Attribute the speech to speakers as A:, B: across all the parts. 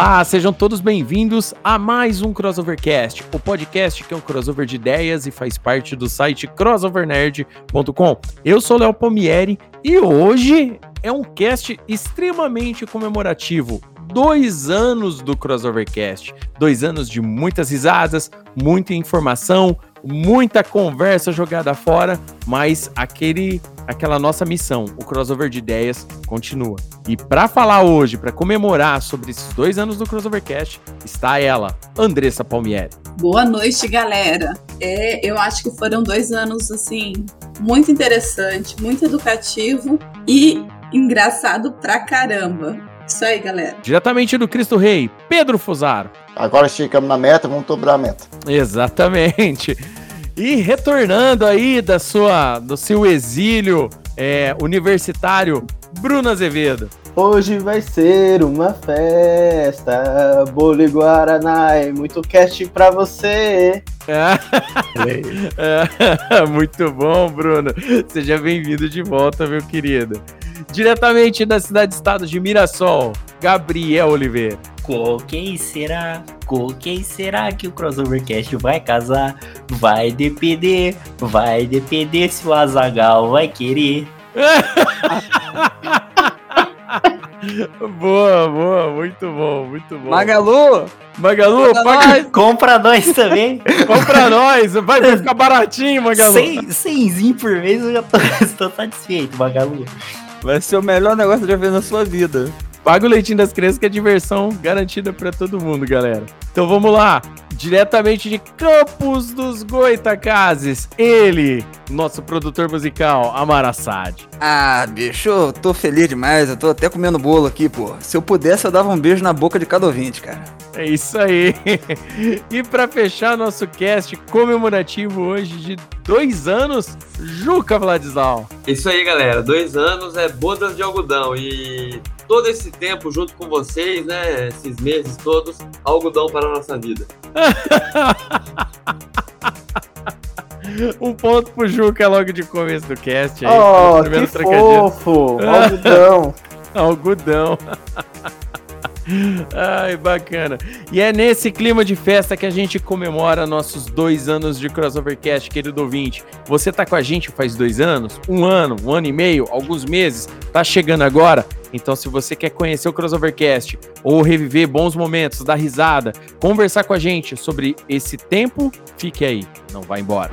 A: Olá, sejam todos bem-vindos a mais um Crossovercast, o podcast que é um crossover de ideias e faz parte do site crossovernerd.com. Eu sou Léo Palmieri e hoje é um cast extremamente comemorativo. Dois anos do Crossovercast, dois anos de muitas risadas, muita informação, muita conversa jogada fora, mas aquele aquela nossa missão, o crossover de ideias continua. E para falar hoje, para comemorar sobre esses dois anos do Crossovercast, está ela, Andressa Palmieri.
B: Boa noite, galera. É, eu acho que foram dois anos assim muito interessante, muito educativo e engraçado pra caramba. Isso aí, galera.
A: Diretamente do Cristo Rei, Pedro Fusaro.
C: Agora chegamos na meta, vamos dobrar a meta.
A: Exatamente. E retornando aí da sua, do seu exílio é, universitário, Bruno Azevedo.
D: Hoje vai ser uma festa, bolo e guaraná e muito cast pra você.
A: É. muito bom, Bruno. Seja bem-vindo de volta, meu querido. Diretamente da cidade-estado de Mirassol, Gabriel Oliveira.
E: Com quem será? Com quem será que o Crossovercast vai casar? Vai depender, vai depender se o Azagal vai querer.
A: boa, boa, muito bom, muito bom.
D: Magalu!
A: Magalu,
E: Compra paga... nós, compra nós também.
A: compra nós, vai, vai ficar baratinho, Magalu.
E: Cem, cemzinho por mês eu já tô, tô satisfeito, Magalu.
D: Vai ser o melhor negócio de ver na sua vida.
A: Paga o leitinho das crianças que é diversão garantida para todo mundo, galera. Então vamos lá, diretamente de Campos dos Goitacazes, ele, nosso produtor musical, Amar Assad.
D: Ah, bicho, eu tô feliz demais, eu tô até comendo bolo aqui, pô. Se eu pudesse, eu dava um beijo na boca de cada ouvinte, cara.
A: É isso aí. E para fechar nosso cast comemorativo hoje de dois anos, Juca Vladislau.
F: Isso aí, galera. Dois anos é bodas de algodão e todo esse tempo junto com vocês, né? Esses meses todos, algodão para a nossa vida.
A: um ponto pro Juca logo de começo do cast.
D: Aí, oh, que fofo! Algodão!
A: algodão. Ai, bacana. E é nesse clima de festa que a gente comemora nossos dois anos de Crossovercast, querido ouvinte. Você tá com a gente faz dois anos, um ano, um ano e meio, alguns meses, tá chegando agora? Então, se você quer conhecer o Crossovercast ou reviver bons momentos, dar risada, conversar com a gente sobre esse tempo, fique aí, não vá embora.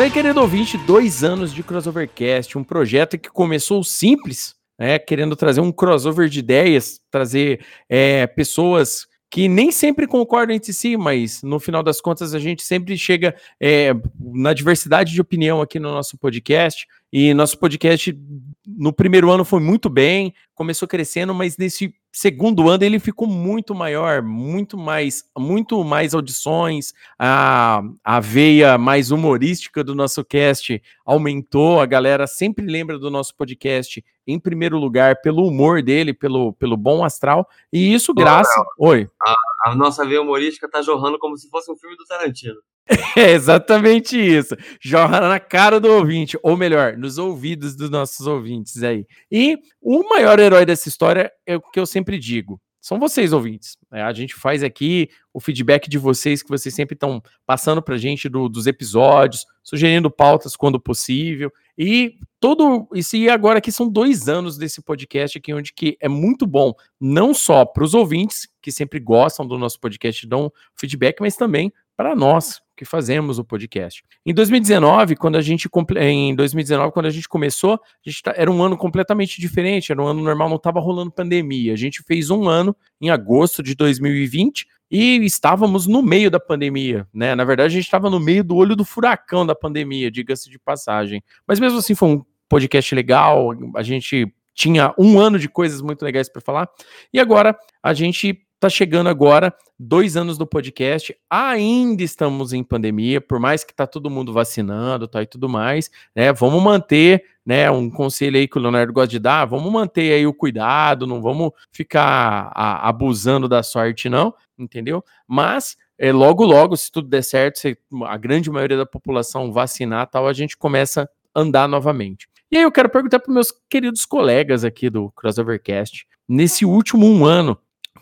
A: Isso aí, querido ouvinte, dois anos de Crossovercast, um projeto que começou simples, né, querendo trazer um crossover de ideias, trazer é, pessoas que nem sempre concordam entre si, mas no final das contas a gente sempre chega é, na diversidade de opinião aqui no nosso podcast. E nosso podcast no primeiro ano foi muito bem, começou crescendo, mas nesse segundo ano ele ficou muito maior, muito mais, muito mais audições, a, a veia mais humorística do nosso cast aumentou, a galera sempre lembra do nosso podcast em primeiro lugar pelo humor dele, pelo, pelo bom astral, e isso graças... Oi.
F: A nossa veia humorística tá jorrando como se fosse um filme do Tarantino.
A: É exatamente isso. Jorra na cara do ouvinte, ou melhor, nos ouvidos dos nossos ouvintes aí. E o maior herói dessa história é o que eu sempre digo. São vocês, ouvintes. É, a gente faz aqui o feedback de vocês, que vocês sempre estão passando para a gente do, dos episódios, sugerindo pautas quando possível. E todo isso, e agora aqui são dois anos desse podcast aqui, onde que é muito bom, não só para os ouvintes, que sempre gostam do nosso podcast, dão feedback, mas também para nós que fazemos o podcast. Em 2019, quando a gente em 2019, quando a gente começou, a gente tá, era um ano completamente diferente, era um ano normal, não estava rolando pandemia. A gente fez um ano em agosto de 2020 e estávamos no meio da pandemia, né? Na verdade, a gente estava no meio do olho do furacão da pandemia, diga-se de passagem. Mas mesmo assim, foi um podcast legal, a gente tinha um ano de coisas muito legais para falar. E agora a gente Tá chegando agora dois anos do podcast, ainda estamos em pandemia, por mais que tá todo mundo vacinando, tá e tudo mais, né? Vamos manter, né? Um conselho aí que o Leonardo gosta de dar, vamos manter aí o cuidado, não vamos ficar a, abusando da sorte, não, entendeu? Mas é, logo, logo, se tudo der certo, se a grande maioria da população vacinar, tal, a gente começa a andar novamente. E aí eu quero perguntar para meus queridos colegas aqui do Crossovercast, nesse último um ano,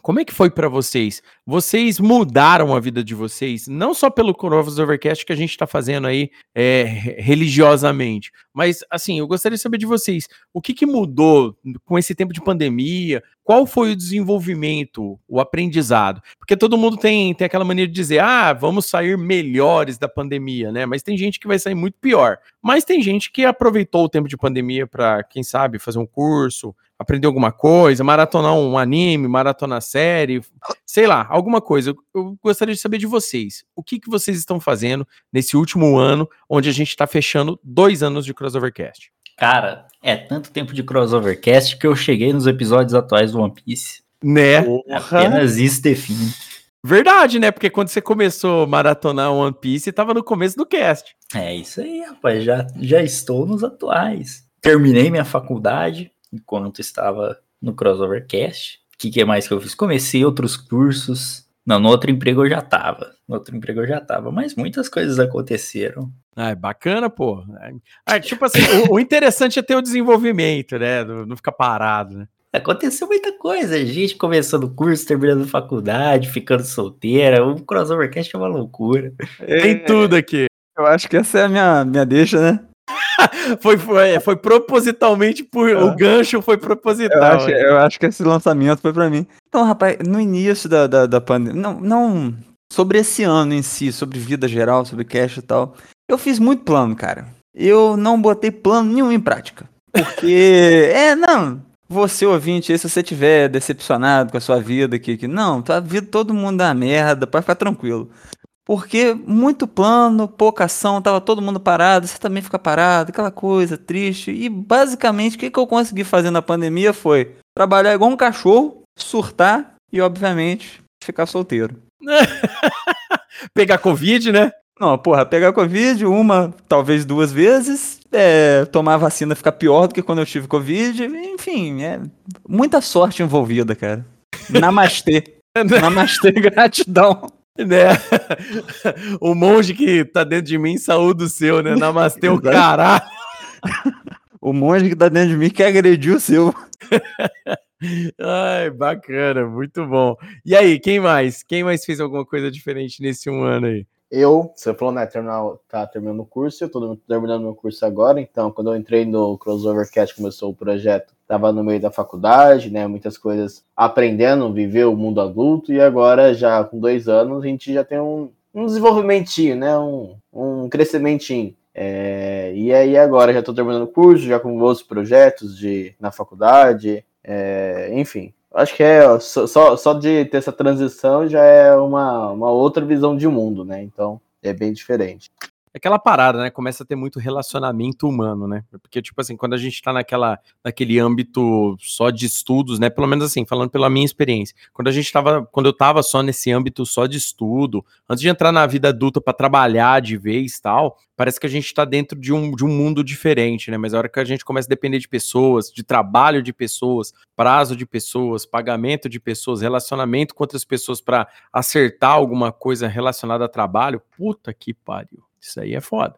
A: como é que foi para vocês? Vocês mudaram a vida de vocês, não só pelo Overcast que a gente está fazendo aí é, religiosamente, mas assim, eu gostaria de saber de vocês, o que, que mudou com esse tempo de pandemia? Qual foi o desenvolvimento, o aprendizado? Porque todo mundo tem, tem aquela maneira de dizer, ah, vamos sair melhores da pandemia, né? Mas tem gente que vai sair muito pior. Mas tem gente que aproveitou o tempo de pandemia para, quem sabe, fazer um curso, aprender alguma coisa, maratonar um anime, maratonar série, sei lá, alguma coisa. Eu, gostaria de saber de vocês. O que, que vocês estão fazendo nesse último ano, onde a gente está fechando dois anos de Crossovercast?
E: Cara, é tanto tempo de Crossovercast que eu cheguei nos episódios atuais do One Piece.
A: Né?
E: Apenas isso define.
A: Verdade, né? Porque quando você começou a maratonar One Piece, estava no começo do cast.
E: É isso aí, rapaz. Já, já estou nos atuais. Terminei minha faculdade, enquanto estava no Crossovercast. O que, que mais que eu fiz? Comecei outros cursos. Não, no outro emprego eu já tava. No outro emprego eu já tava, mas muitas coisas aconteceram.
A: Ah, é bacana, pô. Ah, tipo assim, o, o, interessante é ter o desenvolvimento, né? Não, ficar parado, né?
E: Aconteceu muita coisa, gente começando curso, terminando faculdade, ficando solteira. O Crossovercast é uma loucura.
A: Tem é, tudo aqui.
D: Eu acho que essa é a minha, minha deixa, né?
A: foi, foi, foi propositalmente por. É. O gancho foi proposital.
D: Eu acho, eu acho, que esse lançamento foi para mim. Então, rapaz, no início da, da, da pandemia. Não, não. Sobre esse ano em si, sobre vida geral, sobre cash e tal. Eu fiz muito plano, cara. Eu não botei plano nenhum em prática. Porque. é, não. Você, ouvinte, se você tiver decepcionado com a sua vida, que, que não, tua vida todo mundo dá merda, pode ficar tranquilo. Porque muito plano, pouca ação, tava todo mundo parado, você também fica parado, aquela coisa triste. E basicamente o que, que eu consegui fazer na pandemia foi trabalhar igual um cachorro, surtar e, obviamente, ficar solteiro.
A: pegar Covid, né?
D: Não, porra, pegar Covid uma, talvez duas vezes, é, tomar vacina ficar pior do que quando eu tive Covid, enfim, é muita sorte envolvida, cara. Namastê. Namastê, gratidão.
A: Né? o monge que tá dentro de mim, saúde o seu, né? Namastê, o caralho.
D: o monge que tá dentro de mim quer agredir o seu.
A: Ai, bacana, muito bom. E aí, quem mais? Quem mais fez alguma coisa diferente nesse um ano aí?
D: Eu, você falou, né, terminar, tá terminando o curso, eu tô terminando meu curso agora, então quando eu entrei no Crossovercast, começou o projeto, tava no meio da faculdade, né, muitas coisas aprendendo, viver o mundo adulto, e agora, já com dois anos, a gente já tem um, um desenvolvimentinho, né, um, um crescimentinho. É, e aí agora já estou terminando o curso, já com outros projetos de, na faculdade, é, enfim, acho que é só, só de ter essa transição já é uma, uma outra visão de mundo, né? Então é bem diferente.
A: Aquela parada, né? Começa a ter muito relacionamento humano, né? Porque, tipo assim, quando a gente tá naquela, naquele âmbito só de estudos, né? Pelo menos assim, falando pela minha experiência. Quando a gente tava, quando eu tava só nesse âmbito só de estudo, antes de entrar na vida adulta para trabalhar de vez tal, parece que a gente tá dentro de um, de um mundo diferente, né? Mas a hora que a gente começa a depender de pessoas, de trabalho de pessoas, prazo de pessoas, pagamento de pessoas, relacionamento com outras pessoas para acertar alguma coisa relacionada a trabalho, puta que pariu. Isso aí é foda.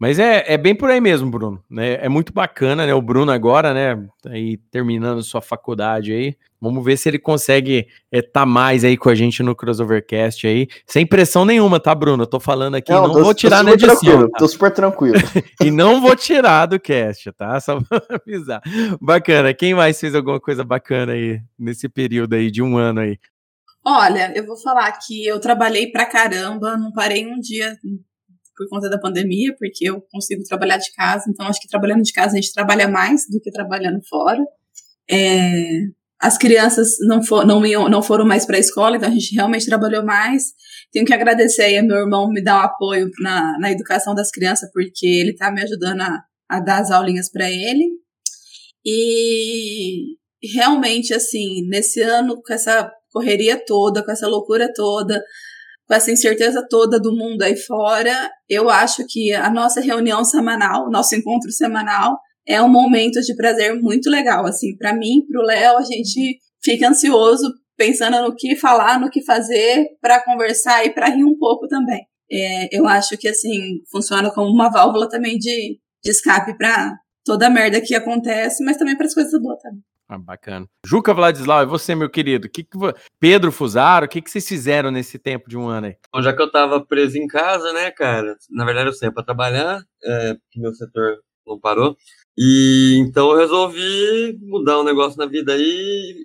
A: Mas é, é bem por aí mesmo, Bruno. Né? É muito bacana, né? O Bruno agora, né? Tá aí terminando sua faculdade aí. Vamos ver se ele consegue estar é, tá mais aí com a gente no Crossovercast aí. Sem pressão nenhuma, tá, Bruno? Eu tô falando aqui, não, não tô, vou tirar na edição.
C: Tá? Tô super tranquilo.
A: e não vou tirar do cast, tá? Só pra avisar. Bacana. Quem mais fez alguma coisa bacana aí nesse período aí de um ano aí?
B: Olha, eu vou falar que eu trabalhei pra caramba, não parei um dia por conta da pandemia, porque eu consigo trabalhar de casa, então acho que trabalhando de casa a gente trabalha mais do que trabalhando fora. É, as crianças não, for, não, iam, não foram mais para a escola, então a gente realmente trabalhou mais. Tenho que agradecer aí a meu irmão me dar um apoio na, na educação das crianças, porque ele está me ajudando a, a dar as aulinhas para ele. E realmente, assim, nesse ano, com essa correria toda, com essa loucura toda, com essa incerteza toda do mundo aí fora, eu acho que a nossa reunião semanal, nosso encontro semanal, é um momento de prazer muito legal. Assim, para mim, para o Léo, a gente fica ansioso pensando no que falar, no que fazer, para conversar e para rir um pouco também. É, eu acho que assim funciona como uma válvula também de, de escape para toda a merda que acontece, mas também para as coisas boas também.
A: Ah, bacana. Juca Vladislau, e você, meu querido? Que que, Pedro Fusaro, o que, que vocês fizeram nesse tempo de um ano aí?
F: Bom, já que eu tava preso em casa, né, cara? Na verdade, eu saí pra trabalhar, é, porque meu setor não parou. E então eu resolvi mudar um negócio na vida aí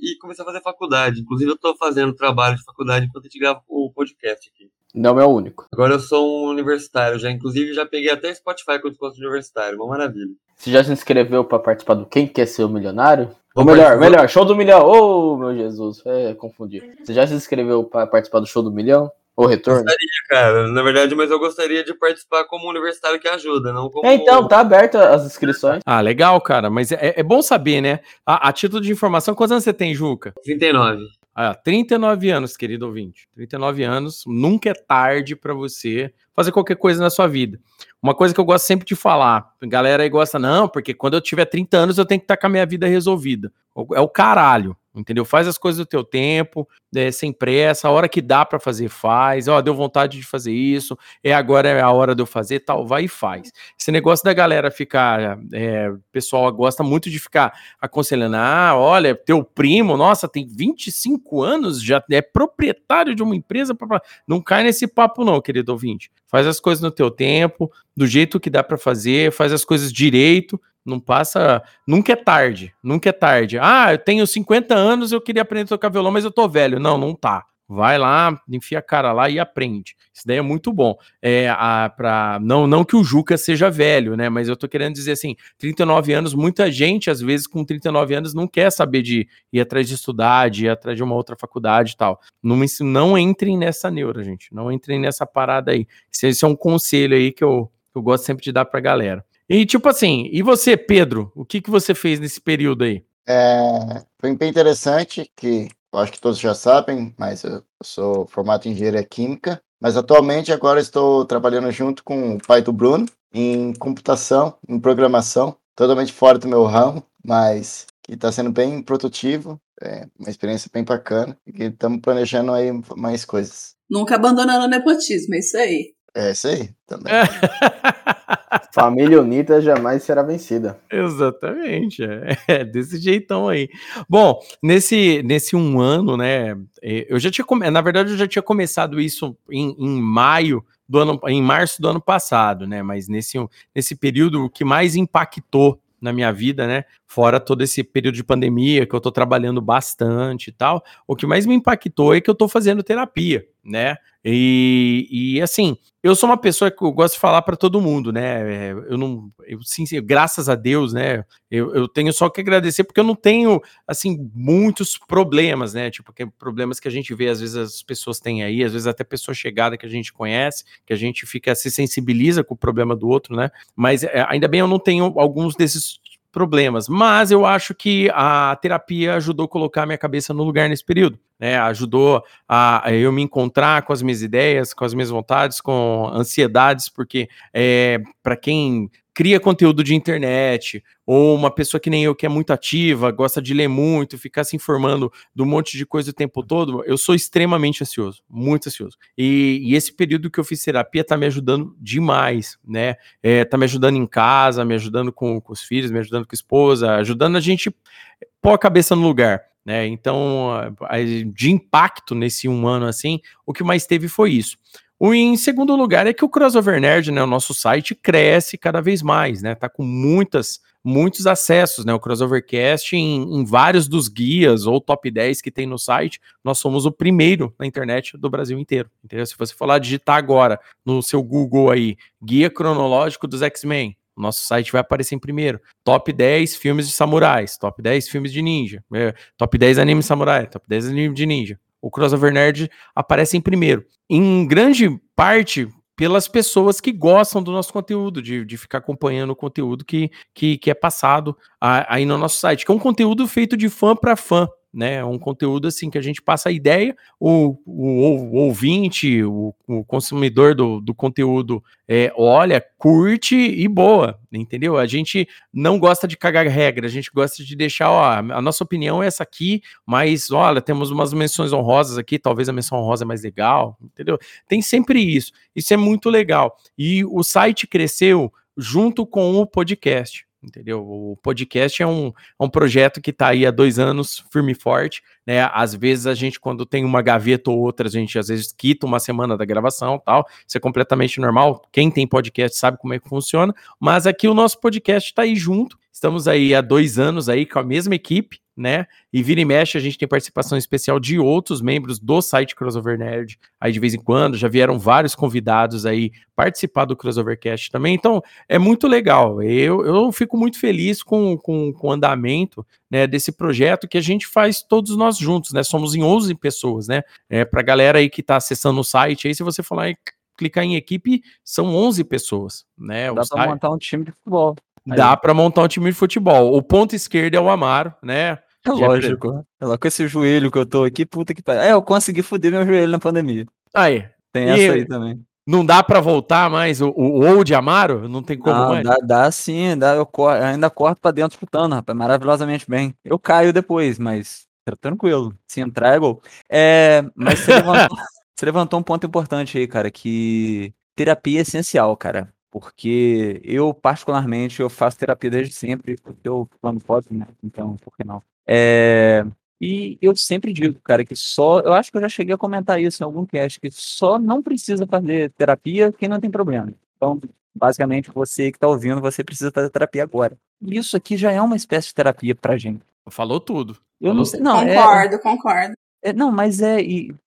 F: e, e a fazer faculdade. Inclusive, eu tô fazendo trabalho de faculdade enquanto a gente grava o podcast aqui.
C: Não é o único.
F: Agora eu sou um universitário, já inclusive já peguei até Spotify com desconto universitário, uma maravilha.
C: Você já se inscreveu para participar do Quem Quer Ser o Milionário? Ou melhor, melhor, show do milhão. Ô, oh, meu Jesus, é, confundi. Você já se inscreveu para participar do show do milhão? Ou retorno?
F: Gostaria, cara, na verdade, mas eu gostaria de participar como universitário que ajuda, não como.
C: É, então, tá aberto as inscrições.
A: Ah, legal, cara, mas é, é bom saber, né? A, a, título de informação, quantos anos você tem, Juca?
F: 39.
A: Ah, 39 anos, querido ouvinte. 39 anos, nunca é tarde para você fazer qualquer coisa na sua vida. Uma coisa que eu gosto sempre de falar, galera aí gosta, não, porque quando eu tiver 30 anos eu tenho que estar tá com a minha vida resolvida. É o caralho, entendeu? Faz as coisas do teu tempo, é, sem pressa, a hora que dá para fazer, faz. Ó, deu vontade de fazer isso, é agora é a hora de eu fazer, tal, vai e faz. Esse negócio da galera ficar, é, o pessoal gosta muito de ficar aconselhando, ah, olha, teu primo, nossa, tem 25 anos, já é proprietário de uma empresa, não cai nesse papo não, querido ouvinte. Faz as coisas no teu tempo, do jeito que dá para fazer, faz as coisas direito, não passa, nunca é tarde, nunca é tarde. Ah, eu tenho 50 anos, eu queria aprender a tocar violão, mas eu tô velho. Não, não tá. Vai lá, enfia a cara lá e aprende. Isso daí é muito bom. É, a, pra, não, não que o Juca seja velho, né? Mas eu tô querendo dizer assim: 39 anos, muita gente, às vezes, com 39 anos, não quer saber de ir atrás de estudar, de ir atrás de uma outra faculdade e tal. Não, não entrem nessa neura, gente. Não entrem nessa parada aí. Esse é um conselho aí que eu, eu gosto sempre de dar pra galera. E tipo assim, e você, Pedro, o que, que você fez nesse período aí?
C: É, foi bem interessante, que eu acho que todos já sabem, mas eu sou formado em engenharia química, mas atualmente agora estou trabalhando junto com o pai do Bruno em computação, em programação, totalmente fora do meu ramo, mas que está sendo bem produtivo, é uma experiência bem bacana e que estamos planejando aí mais coisas.
B: Nunca abandonando o nepotismo, é isso aí.
C: É isso aí, também. Família unida jamais será vencida.
A: Exatamente, é, é, desse jeitão aí. Bom, nesse, nesse um ano, né, é, eu já tinha, na verdade, eu já tinha começado isso em, em maio do ano, em março do ano passado, né, mas nesse, nesse período, o que mais impactou na minha vida, né? Fora todo esse período de pandemia que eu tô trabalhando bastante e tal, o que mais me impactou é que eu tô fazendo terapia, né? E, e assim, eu sou uma pessoa que eu gosto de falar para todo mundo, né? É, eu não, eu, sim, graças a Deus, né? Eu, eu tenho só que agradecer porque eu não tenho, assim, muitos problemas, né? Tipo, que, problemas que a gente vê, às vezes as pessoas têm aí, às vezes até pessoa chegada que a gente conhece, que a gente fica, se sensibiliza com o problema do outro, né? Mas é, ainda bem eu não tenho alguns desses problemas. Mas eu acho que a terapia ajudou a colocar minha cabeça no lugar nesse período. Né, ajudou a, a eu me encontrar com as minhas ideias, com as minhas vontades, com ansiedades, porque é, para quem cria conteúdo de internet, ou uma pessoa que nem eu, que é muito ativa, gosta de ler muito, ficar se informando um monte de coisa o tempo todo, eu sou extremamente ansioso, muito ansioso. E, e esse período que eu fiz terapia tá me ajudando demais, né? É, tá me ajudando em casa, me ajudando com, com os filhos, me ajudando com a esposa, ajudando a gente pôr a cabeça no lugar. Né, então, de impacto nesse um ano assim, o que mais teve foi isso. O em segundo lugar é que o Crossover Nerd, né, o nosso site cresce cada vez mais, né? Tá com muitas muitos acessos, né? O Crossovercast em, em vários dos guias ou top 10 que tem no site, nós somos o primeiro na internet do Brasil inteiro. Entendeu? Se você for lá digitar agora no seu Google aí, guia cronológico dos X-Men, nosso site vai aparecer em primeiro. Top 10 filmes de samurais, top 10 filmes de ninja, é, top 10 anime samurai, top 10 anime de ninja o Crossover Nerd aparece em primeiro. Em grande parte pelas pessoas que gostam do nosso conteúdo, de, de ficar acompanhando o conteúdo que, que, que é passado aí no nosso site, que é um conteúdo feito de fã para fã né? Um conteúdo assim que a gente passa a ideia, o, o, o ouvinte, o, o, consumidor do, do conteúdo é, olha, curte e boa, entendeu? A gente não gosta de cagar regra, a gente gosta de deixar, ó, a nossa opinião é essa aqui, mas olha, temos umas menções honrosas aqui, talvez a menção honrosa é mais legal, entendeu? Tem sempre isso, isso é muito legal. E o site cresceu junto com o podcast entendeu? O podcast é um, é um projeto que está aí há dois anos, firme e forte, né? Às vezes a gente, quando tem uma gaveta ou outra, a gente às vezes quita uma semana da gravação tal, isso é completamente normal, quem tem podcast sabe como é que funciona, mas aqui o nosso podcast está aí junto, estamos aí há dois anos aí com a mesma equipe, né? E vira e mexe, a gente tem participação especial de outros membros do site Crossover Nerd, aí de vez em quando, já vieram vários convidados aí participar do Crossovercast também, então é muito legal, eu, eu fico muito feliz com, com, com o andamento né, desse projeto que a gente faz todos nós juntos, né? Somos em 11 pessoas, né? É, pra galera aí que tá acessando o site, aí se você falar clicar em equipe, são 11 pessoas, né?
D: Dá para montar um time de futebol.
A: Dá para montar um time de futebol. O ponto esquerdo é o Amaro, né?
D: É lógico. Lá com esse joelho que eu tô aqui, puta que pariu. É, eu consegui foder meu joelho na pandemia.
A: Aí.
D: Tem essa aí também.
A: Não dá para voltar mais o, o old Amaro? Não tem como não, mais?
D: Dá, dá sim, dá, eu, ainda corto pra dentro chutando, rapaz, maravilhosamente bem. Eu caio depois, mas tranquilo. Se entrar é gol. É, mas você levantou, você levantou um ponto importante aí, cara, que terapia é essencial, cara. Porque eu, particularmente, eu faço terapia desde sempre, porque eu quando posso, né? Então, por que não? É, e eu sempre digo, cara, que só. Eu acho que eu já cheguei a comentar isso em algum cast, que só não precisa fazer terapia quem não tem problema. Então, basicamente, você que está ouvindo, você precisa fazer terapia agora. Isso aqui já é uma espécie de terapia pra gente.
A: Falou tudo.
D: Eu
A: Falou
D: não sei. Não,
B: concordo, é, concordo.
D: É, não, mas é.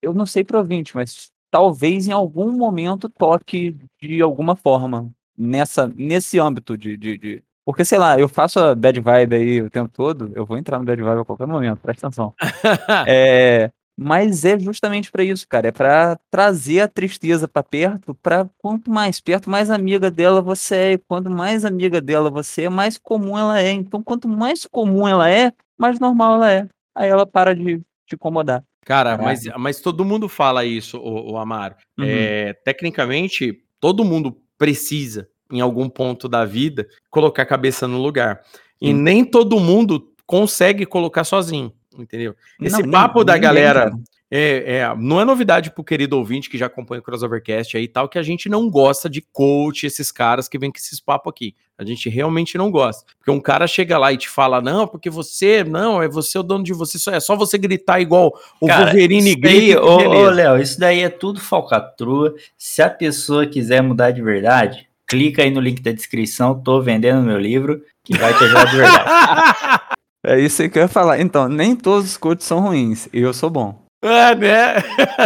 D: Eu não sei pro ouvinte, mas talvez em algum momento toque de alguma forma nessa, nesse âmbito de, de, de, Porque, sei lá, eu faço a bad vibe aí o tempo todo, eu vou entrar no bad vibe a qualquer momento, presta atenção. é, mas é justamente para isso, cara, é para trazer a tristeza para perto, para quanto mais perto, mais amiga dela você é, e quanto mais amiga dela você é, mais comum ela é. Então, quanto mais comum ela é, mais normal ela é. Aí ela para de te incomodar.
A: Cara, mas, mas todo mundo fala isso, o, o Amaro. Uhum. É, tecnicamente, todo mundo precisa, em algum ponto da vida, colocar a cabeça no lugar. E nem todo mundo consegue colocar sozinho, entendeu? Esse não, papo nem, da galera. É, é, não é novidade pro querido ouvinte que já acompanha o Crossovercast aí e tal, que a gente não gosta de coach, esses caras que vêm com esses papos aqui. A gente realmente não gosta. Porque um cara chega lá e te fala, não, porque você, não, é você o dono de você, só é só você gritar igual o cara, Wolverine grita.
E: Ô, ô, Léo, isso daí é tudo falcatrua. Se a pessoa quiser mudar de verdade, clica aí no link da descrição, tô vendendo meu livro, que vai te ajudar de verdade.
D: é isso que eu ia falar. Então, nem todos os coaches são ruins, eu sou bom.
A: É, né?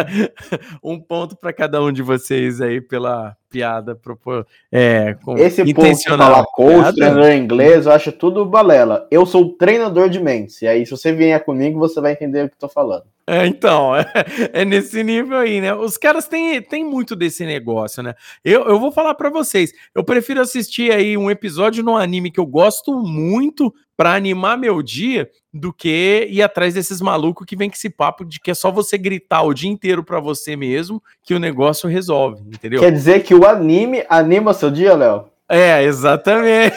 A: um ponto para cada um de vocês aí pela piada propor, é, com
G: Esse povo
A: intencional.
G: fala coach,
A: Piada?
G: treinador em inglês, eu acho tudo balela. Eu sou treinador de mentes. E aí, se você vier comigo, você vai entender o que eu tô falando.
A: É, então, é, é nesse nível aí, né? Os caras têm, têm muito desse negócio, né? Eu, eu vou falar pra vocês, eu prefiro assistir aí um episódio no anime que eu gosto muito pra animar meu dia do que ir atrás desses malucos que vem com esse papo de que é só você gritar o dia inteiro pra você mesmo que o negócio resolve, entendeu?
G: Quer dizer que o anime anima seu dia, Léo?
A: É, exatamente.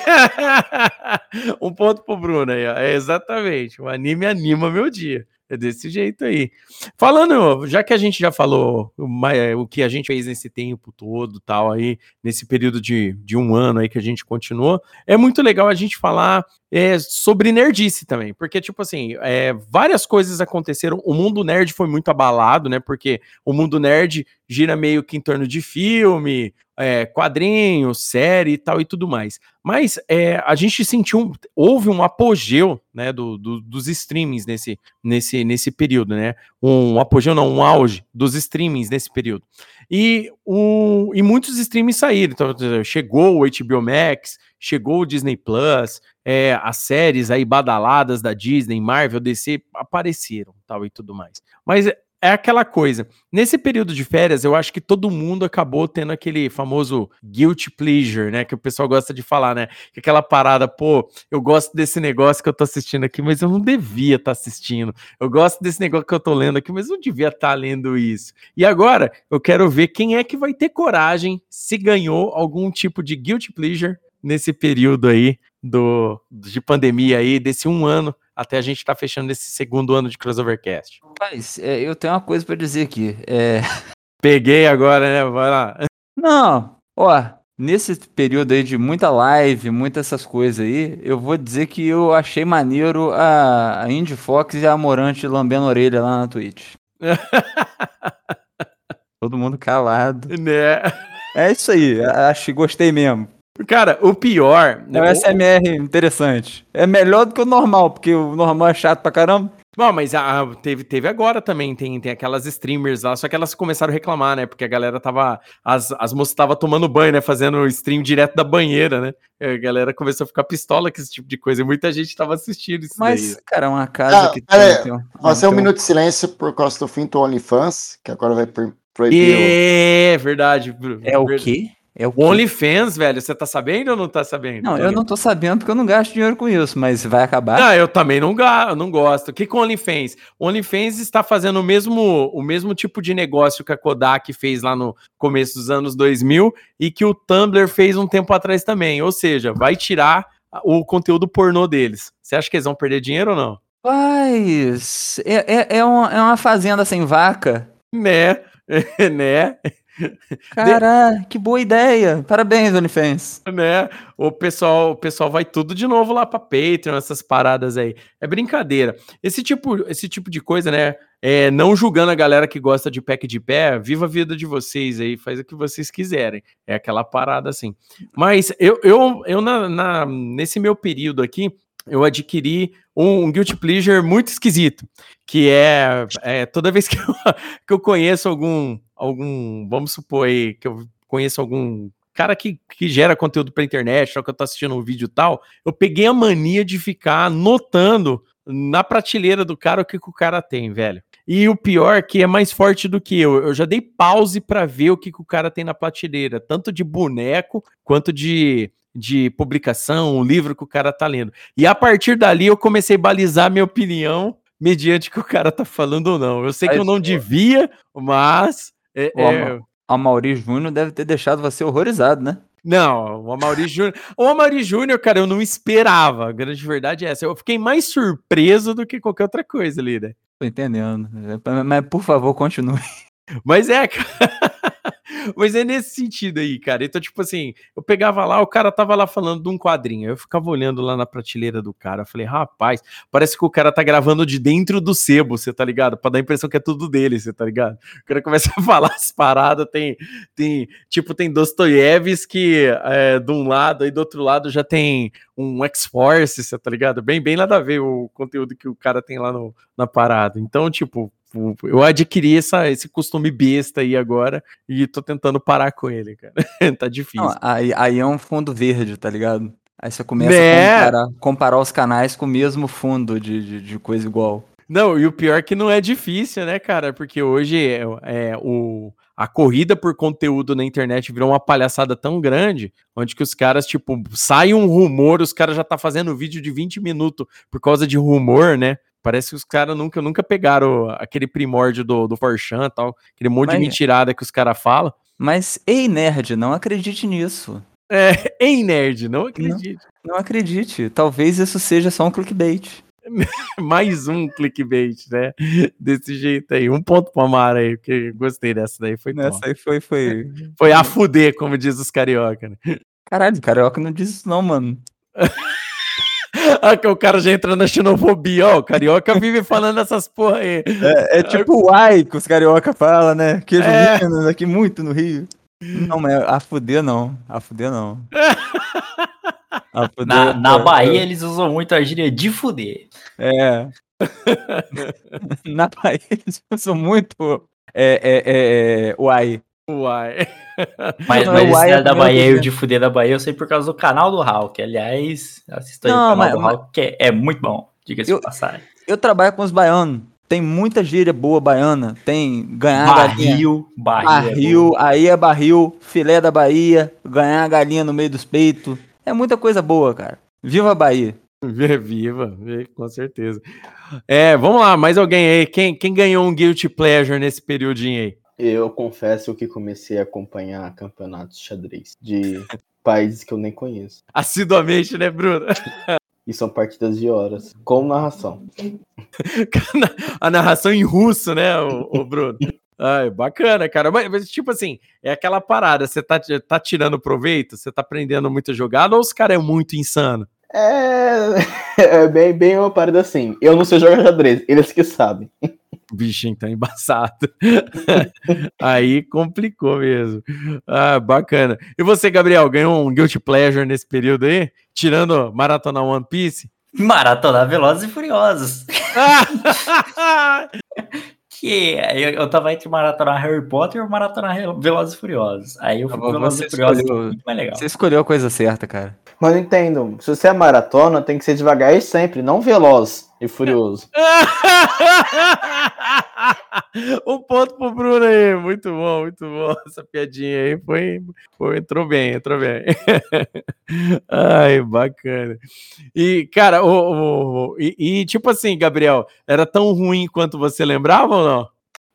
A: um ponto pro Bruno aí, ó. É exatamente. O anime anima meu dia. É desse jeito aí. Falando, já que a gente já falou o ma- o que a gente fez nesse tempo todo, tal, aí, nesse período de, de um ano aí que a gente continuou, é muito legal a gente falar é, sobre nerdice também, porque, tipo assim, é, várias coisas aconteceram. O mundo nerd foi muito abalado, né? Porque o mundo nerd gira meio que em torno de filme, é, quadrinho, série e tal e tudo mais. Mas é, a gente sentiu, um- houve um apogeu, né, do, do- dos streamings nesse, nesse, nesse período, né? Um apogeu, não, um auge dos streamings nesse período. E, e muitos streamings saíram. Então, chegou o HBO Max, chegou o Disney Plus, é, as séries aí badaladas da Disney, Marvel, DC apareceram, tal e tudo mais. Mas é- é aquela coisa. Nesse período de férias, eu acho que todo mundo acabou tendo aquele famoso guilty pleasure, né? Que o pessoal gosta de falar, né? Que aquela parada, pô, eu gosto desse negócio que eu tô assistindo aqui, mas eu não devia estar assistindo. Eu gosto desse negócio que eu tô lendo aqui, mas eu não devia estar lendo isso. E agora, eu quero ver quem é que vai ter coragem se ganhou algum tipo de guilty pleasure nesse período aí do, de pandemia aí, desse um ano, até a gente tá fechando esse segundo ano de Crossovercast.
D: Rapaz, é, eu tenho uma coisa pra dizer aqui. É...
A: Peguei agora, né? Vai lá.
D: Não, ó, nesse período aí de muita live, muitas essas coisas aí, eu vou dizer que eu achei maneiro a, a Indy Fox e a Amorante lambendo a orelha lá na Twitch. Todo mundo calado.
A: né?
D: É isso aí, acho que gostei mesmo.
A: Cara, o pior.
D: É um SMR interessante. É melhor do que o normal, porque o normal é chato pra caramba.
A: Não, mas a- teve, teve agora também, tem, tem aquelas streamers lá, só que elas começaram a reclamar, né? Porque a galera tava. As, as moças estavam tomando banho, né? Fazendo stream direto da banheira, né? A galera começou a ficar pistola com esse tipo de coisa. E muita gente tava assistindo isso
D: Mas,
A: daí.
D: cara, é uma casa
C: Ah,
D: que
C: pera
D: tem. um-
C: Fazer um minuto de silêncio por causa do fim do OnlyFans, que agora vai pro- proibir o...
A: É verdade. Bruno.
D: É o quê? É o?
A: OnlyFans, velho, você tá sabendo ou não tá sabendo?
D: Não, eu não tô sabendo porque eu não gasto dinheiro com isso, mas vai acabar.
A: Não, eu também não, ga- não gosto. O que com o OnlyFans? O OnlyFans está fazendo o mesmo, o mesmo tipo de negócio que a Kodak fez lá no começo dos anos 2000 e que o Tumblr fez um tempo atrás também. Ou seja, vai tirar o conteúdo pornô deles. Você acha que eles vão perder dinheiro ou não?
D: Mas é, é, é, uma, é uma fazenda sem vaca.
A: Né? né?
D: Caralho, que boa ideia. Parabéns, OnlyFans.
A: né? O pessoal, o pessoal vai tudo de novo lá para Patreon, essas paradas aí. É brincadeira. Esse tipo, esse tipo de coisa, né? É, não julgando a galera que gosta de pack de pé, viva a vida de vocês aí, faz o que vocês quiserem. É aquela parada assim. Mas eu, eu, eu na, na- nesse meu período aqui, eu adquiri um, um guilty pleasure muito esquisito, que é, é toda vez que eu, que eu conheço algum, algum, vamos supor aí, que eu conheço algum cara que, que gera conteúdo pra internet, ou que eu tô assistindo um vídeo e tal, eu peguei a mania de ficar anotando na prateleira do cara o que, que o cara tem, velho. E o pior é que é mais forte do que eu. Eu já dei pause pra ver o que, que o cara tem na prateleira, tanto de boneco quanto de, de publicação, o livro que o cara tá lendo. E a partir dali eu comecei a balizar minha opinião mediante o que o cara tá falando ou não. Eu sei que eu não devia, mas. É-
D: Ô,
A: é-
D: Júnior deve ter deixado você horrorizado, né?
A: Não, o Amaury Júnior. O Amaury Júnior, cara, eu não esperava. A grande verdade é essa. Eu fiquei mais surpreso do que qualquer outra coisa ali, né?
D: Tô entendendo. Mas, por favor, continue.
A: Mas é, cara. Mas é nesse sentido aí, cara. Então, tipo assim, eu pegava lá, o cara tava lá falando de um quadrinho. Eu ficava olhando lá na prateleira do cara. Falei, rapaz, parece que o cara tá gravando de dentro do sebo, você tá ligado? Pra dar a impressão que é tudo dele, você tá ligado? O cara começa a falar as paradas, tem, tem tipo, tem Dostoiévski é, de um lado, aí do outro lado já tem um X-Force, você tá ligado? Bem, bem nada a ver o conteúdo que o cara tem lá no, na parada. Então, tipo, Eu adquiri essa, esse costume besta aí agora e tô tentando parar com ele, cara. tá difícil.
D: Não, aí, aí é um fundo verde, tá ligado? Aí você começa
A: Né?
D: a comparar, comparar os canais com o mesmo fundo de, de, de coisa igual.
A: Não, e o pior é que não é difícil, né, cara? Porque hoje é, é, o, a corrida por conteúdo na internet virou uma palhaçada tão grande, onde que os caras, tipo, sai um rumor, os caras já tá fazendo vídeo de 20 minutos por causa de rumor, né? Parece que os caras nunca, nunca pegaram aquele primórdio do, do Forchan e tal, aquele monte de
D: Mas-
A: mentirada que os caras falam.
D: Mas, ei, nerd, não acredite nisso.
A: É, ei, nerd, não acredito.
D: Não acredite. Talvez isso seja só um clickbait.
A: Mais um clickbait, né? Desse jeito aí. Um ponto pro Amara aí, porque gostei dessa daí. Foi, top.
D: Nessa aí foi, foi.
A: foi a fuder, como diz os carioca, né?
D: Caralho, carioca não diz isso, não, mano.
A: Ah, que o cara já entra na xenofobia, ó. O carioca vive falando essas porra aí.
D: É, é tipo o ai que os carioca falam, né? Queijo
A: É.
D: Minas aqui muito no Rio. Não, mas a fuder não. A fuder não. A fuder,
E: Na, na
D: é-
E: Bahia eles usam muito a gíria de fuder.
D: É. Na Bahia eles usam muito é, é, é, é, uai.
A: Uai.
E: Mas, mas
D: o
E: esse
D: Ai é
E: da Bahia e o de fuder da Bahia eu sei por causa do canal do Hulk. Aliás, assista aí o canal
D: mas-
E: do
D: mas-
E: Hulk, que é, é muito bom. Diga-se de passagem.
D: Eu trabalho com os baianos. Tem muita gíria boa baiana. Tem ganhar a galinha.
E: Barril, barril. é
D: Barril, aí é barril, filé da Bahia, ganhar a galinha no meio dos peitos. É muita coisa boa, cara. Viva a Bahia.
A: Viva, com certeza. É, vamos lá, mais alguém aí. Quem, quem ganhou um Guilty Pleasure nesse periodinho aí?
G: Eu confesso que comecei a acompanhar campeonatos de xadrez de países que eu nem conheço.
A: Assiduamente, né, Bruno?
G: E são partidas de horas, com narração.
A: A narração em russo, né, o, o Bruno? Ai, bacana, cara. Mas, mas, tipo assim, é aquela parada. Você tá, tá tirando proveito? Você tá aprendendo muita jogada ou os caras é muito insano?
G: É, é bem, bem uma parada assim. Eu não sei jogar xadrez, eles que sabem.
A: Bicho, então embaçado. Aí complicou mesmo. Ah, bacana. E você, Gabriel, ganhou um Guilty Pleasure nesse período aí? Tirando Maratona One Piece?
E: Maratona Velozes e Furiosos. Que eu, eu tava entre Maratona Harry Potter e Maratona Velozes e Furiosos. Aí eu fui pro Velozes e Furiosos, é
D: escolheu,
E: muito mais legal.
D: você escolheu a coisa certa, cara.
G: Mas não entendo. Se você é maratona, tem que ser devagar e sempre, não veloz e furioso.
A: um ponto pro Bruno aí. Muito bom, muito bom. Essa piadinha aí foi, foi entrou bem, entrou bem. Ai, bacana. E, cara, o, o- e, e, tipo assim, Gabriel, era tão ruim quanto você lembrava ou não?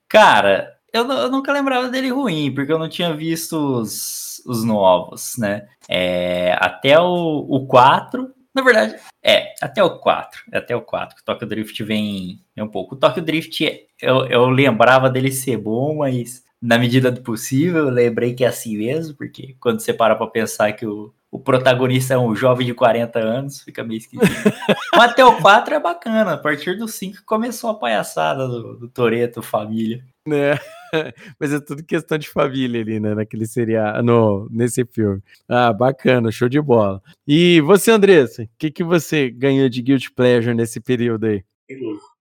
E: Cara, eu, eu nunca lembrava dele ruim, porque eu não tinha visto os, os novos, né? É, até o, o 4. Na verdade, é, até o 4. Até o 4, que o Tokyo Drift vem, vem um pouco. O Tokyo Drift, eu, eu lembrava dele ser bom, mas na medida do possível, eu lembrei que é assim mesmo, porque quando você para pra pensar que o, o protagonista é um jovem de 40 anos, fica meio esquisito. Mas até o 4 é bacana. A partir do 5 começou a palhaçada do, do Toreto, família.
A: Né? Mas é tudo questão de família ali, né? Naquele seriado, no, nesse filme. Ah, bacana, show de bola. E você, Andressa, o que, que você ganhou de Guilty Pleasure nesse período aí?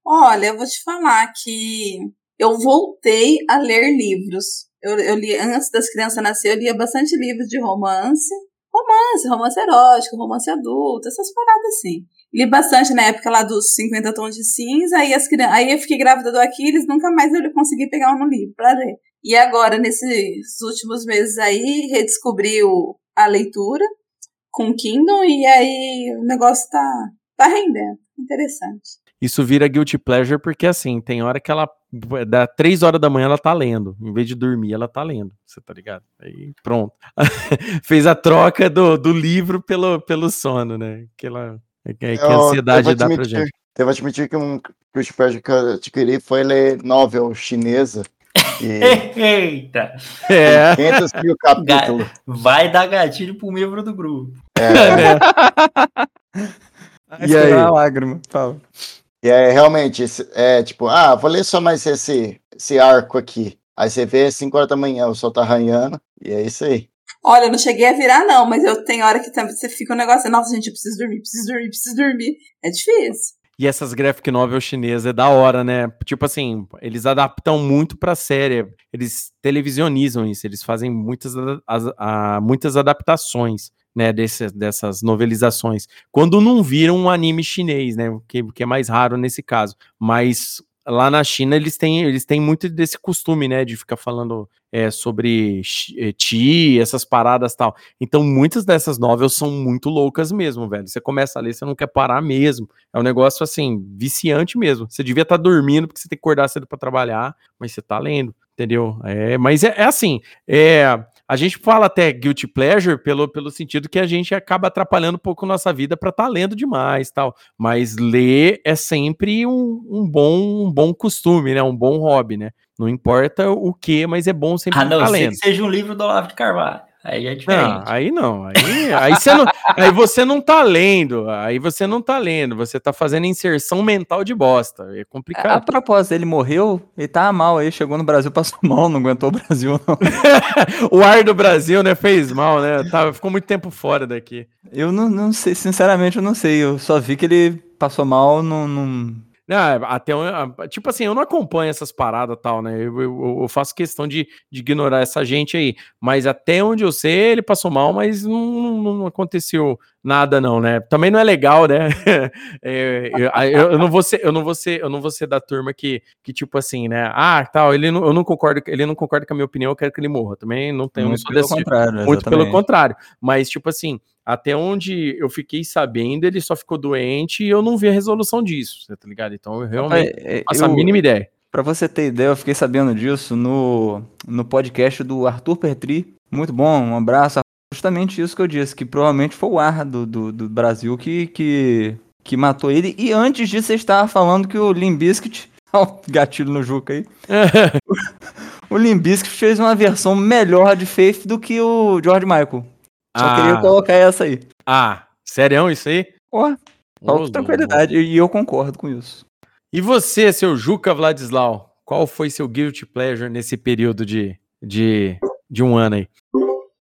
B: Olha, eu vou te falar que eu voltei a ler livros. Eu, eu li, antes das crianças nascerem, eu lia bastante livros de romance. Romance, romance erótico, romance adulto, essas paradas assim. Li bastante na época lá dos 50 tons de cinza, aí, as aí eu fiquei grávida do Aquiles, nunca mais eu consegui pegar um livro pra ler. E agora, nesses últimos meses aí, redescobri o- a leitura com Kindle, e aí o negócio tá, tá rendendo. Interessante.
A: Isso vira Guilty Pleasure porque, assim, tem hora que ela, dá três horas da manhã, ela tá lendo. Em vez de dormir, ela tá lendo. Você tá ligado? Aí, pronto. Fez a troca do, do livro pelo, pelo sono, né? Aquela, que, que a
C: Eu-
A: ansiedade
C: eu vou
A: dá pra
C: admitir-
A: gente.
C: Devo admitir que um Guilty Pleasure que eu adquiri foi ler novel chinesa. E
E: Eita!
A: É.
C: 500 mil capítulos.
E: Vai dar gatilho pro membro do grupo.
C: É,
D: Ai,
C: E aí?
D: uma lágrima, fala.
C: e é realmente, é tipo, ah, vou ler só mais esse, esse arco aqui. Aí você vê 5 horas da manhã, o sol tá arranhando, e é isso aí.
B: Olha, eu não cheguei a virar, não, mas eu tenho hora que você fica um negócio, nossa, gente, eu preciso dormir, preciso dormir, preciso dormir. É difícil.
A: E essas graphic novel chinesas é da hora, né? Tipo assim, eles adaptam muito pra série, eles televisionizam isso, eles fazem muitas, as, a, muitas adaptações, né, desse, dessas novelizações. Quando não viram um anime chinês, né, que, que é mais raro nesse caso. Mas lá na China eles têm, eles têm muito desse costume, né, de ficar falando é, sobre Ti, essas paradas tal. Então muitas dessas novelas são muito loucas mesmo, velho. Você começa a ler, você não quer parar mesmo. É um negócio assim, viciante mesmo. Você devia estar tá dormindo porque você tem que acordar cedo para trabalhar, mas você tá lendo, entendeu? É, mas é, é assim, é a gente fala até guilty pleasure pelo, pelo sentido que a gente acaba atrapalhando um pouco nossa vida para estar tá lendo demais tal. Mas ler é sempre um, um, bom, um bom costume, né? Um bom hobby, né? Não importa o que, mas é bom sempre
E: estar
A: tá
E: lendo. que seja um livro do Olavo de Carvalho. Aí é diferente.
A: Não, aí não. Aí, aí, você não aí você não tá lendo. Aí você não tá lendo. Você tá fazendo inserção mental de bosta. É complicado. A,
D: a propósito, ele morreu, ele tá mal aí, chegou no Brasil, passou mal, não aguentou o Brasil, não.
A: o ar do Brasil, né, fez mal, né? Tava, ficou muito tempo fora daqui.
D: Eu não, não sei, sinceramente, eu não sei. Eu só vi que ele passou mal, não. não
A: não, até tipo assim, eu não acompanho essas paradas tal, né? Eu, eu, eu, faço questão de, de ignorar essa gente aí. Mas até onde eu sei, ele passou mal, mas não, não aconteceu nada, não, né? Também não é legal, né? é, eu, eu, não vou ser, eu não vou ser, eu não vou ser da turma que, que tipo assim, né? Ah, tal, ele não, eu não concordo, ele não concorda com a minha opinião, eu quero que ele morra. Também não tenho
D: muito pelo contrário,
A: muito exatamente. pelo contrário. Mas tipo assim, até onde eu fiquei sabendo, ele só ficou doente e eu não vi a resolução disso, tá ligado? Então eu realmente é, faço a mínima ideia.
D: Pra você ter ideia, eu fiquei sabendo disso no, no podcast do Arthur Petri. Muito bom, um abraço. Justamente isso que eu disse, que provavelmente foi o ar do, do, do Brasil que, que, que matou ele. E antes disso, você estava falando que o Limbiskit. Olha o gatilho no Juca aí. o Limbiskit fez uma versão melhor de Faith do que o George Michael. Só ah. queria colocar essa aí.
A: Ah, sério isso aí?
D: Ó, falta tranquilidade. E eu concordo com isso.
A: E você, seu Juca Vladislau, qual foi seu guilty pleasure nesse período de, de, de um ano aí?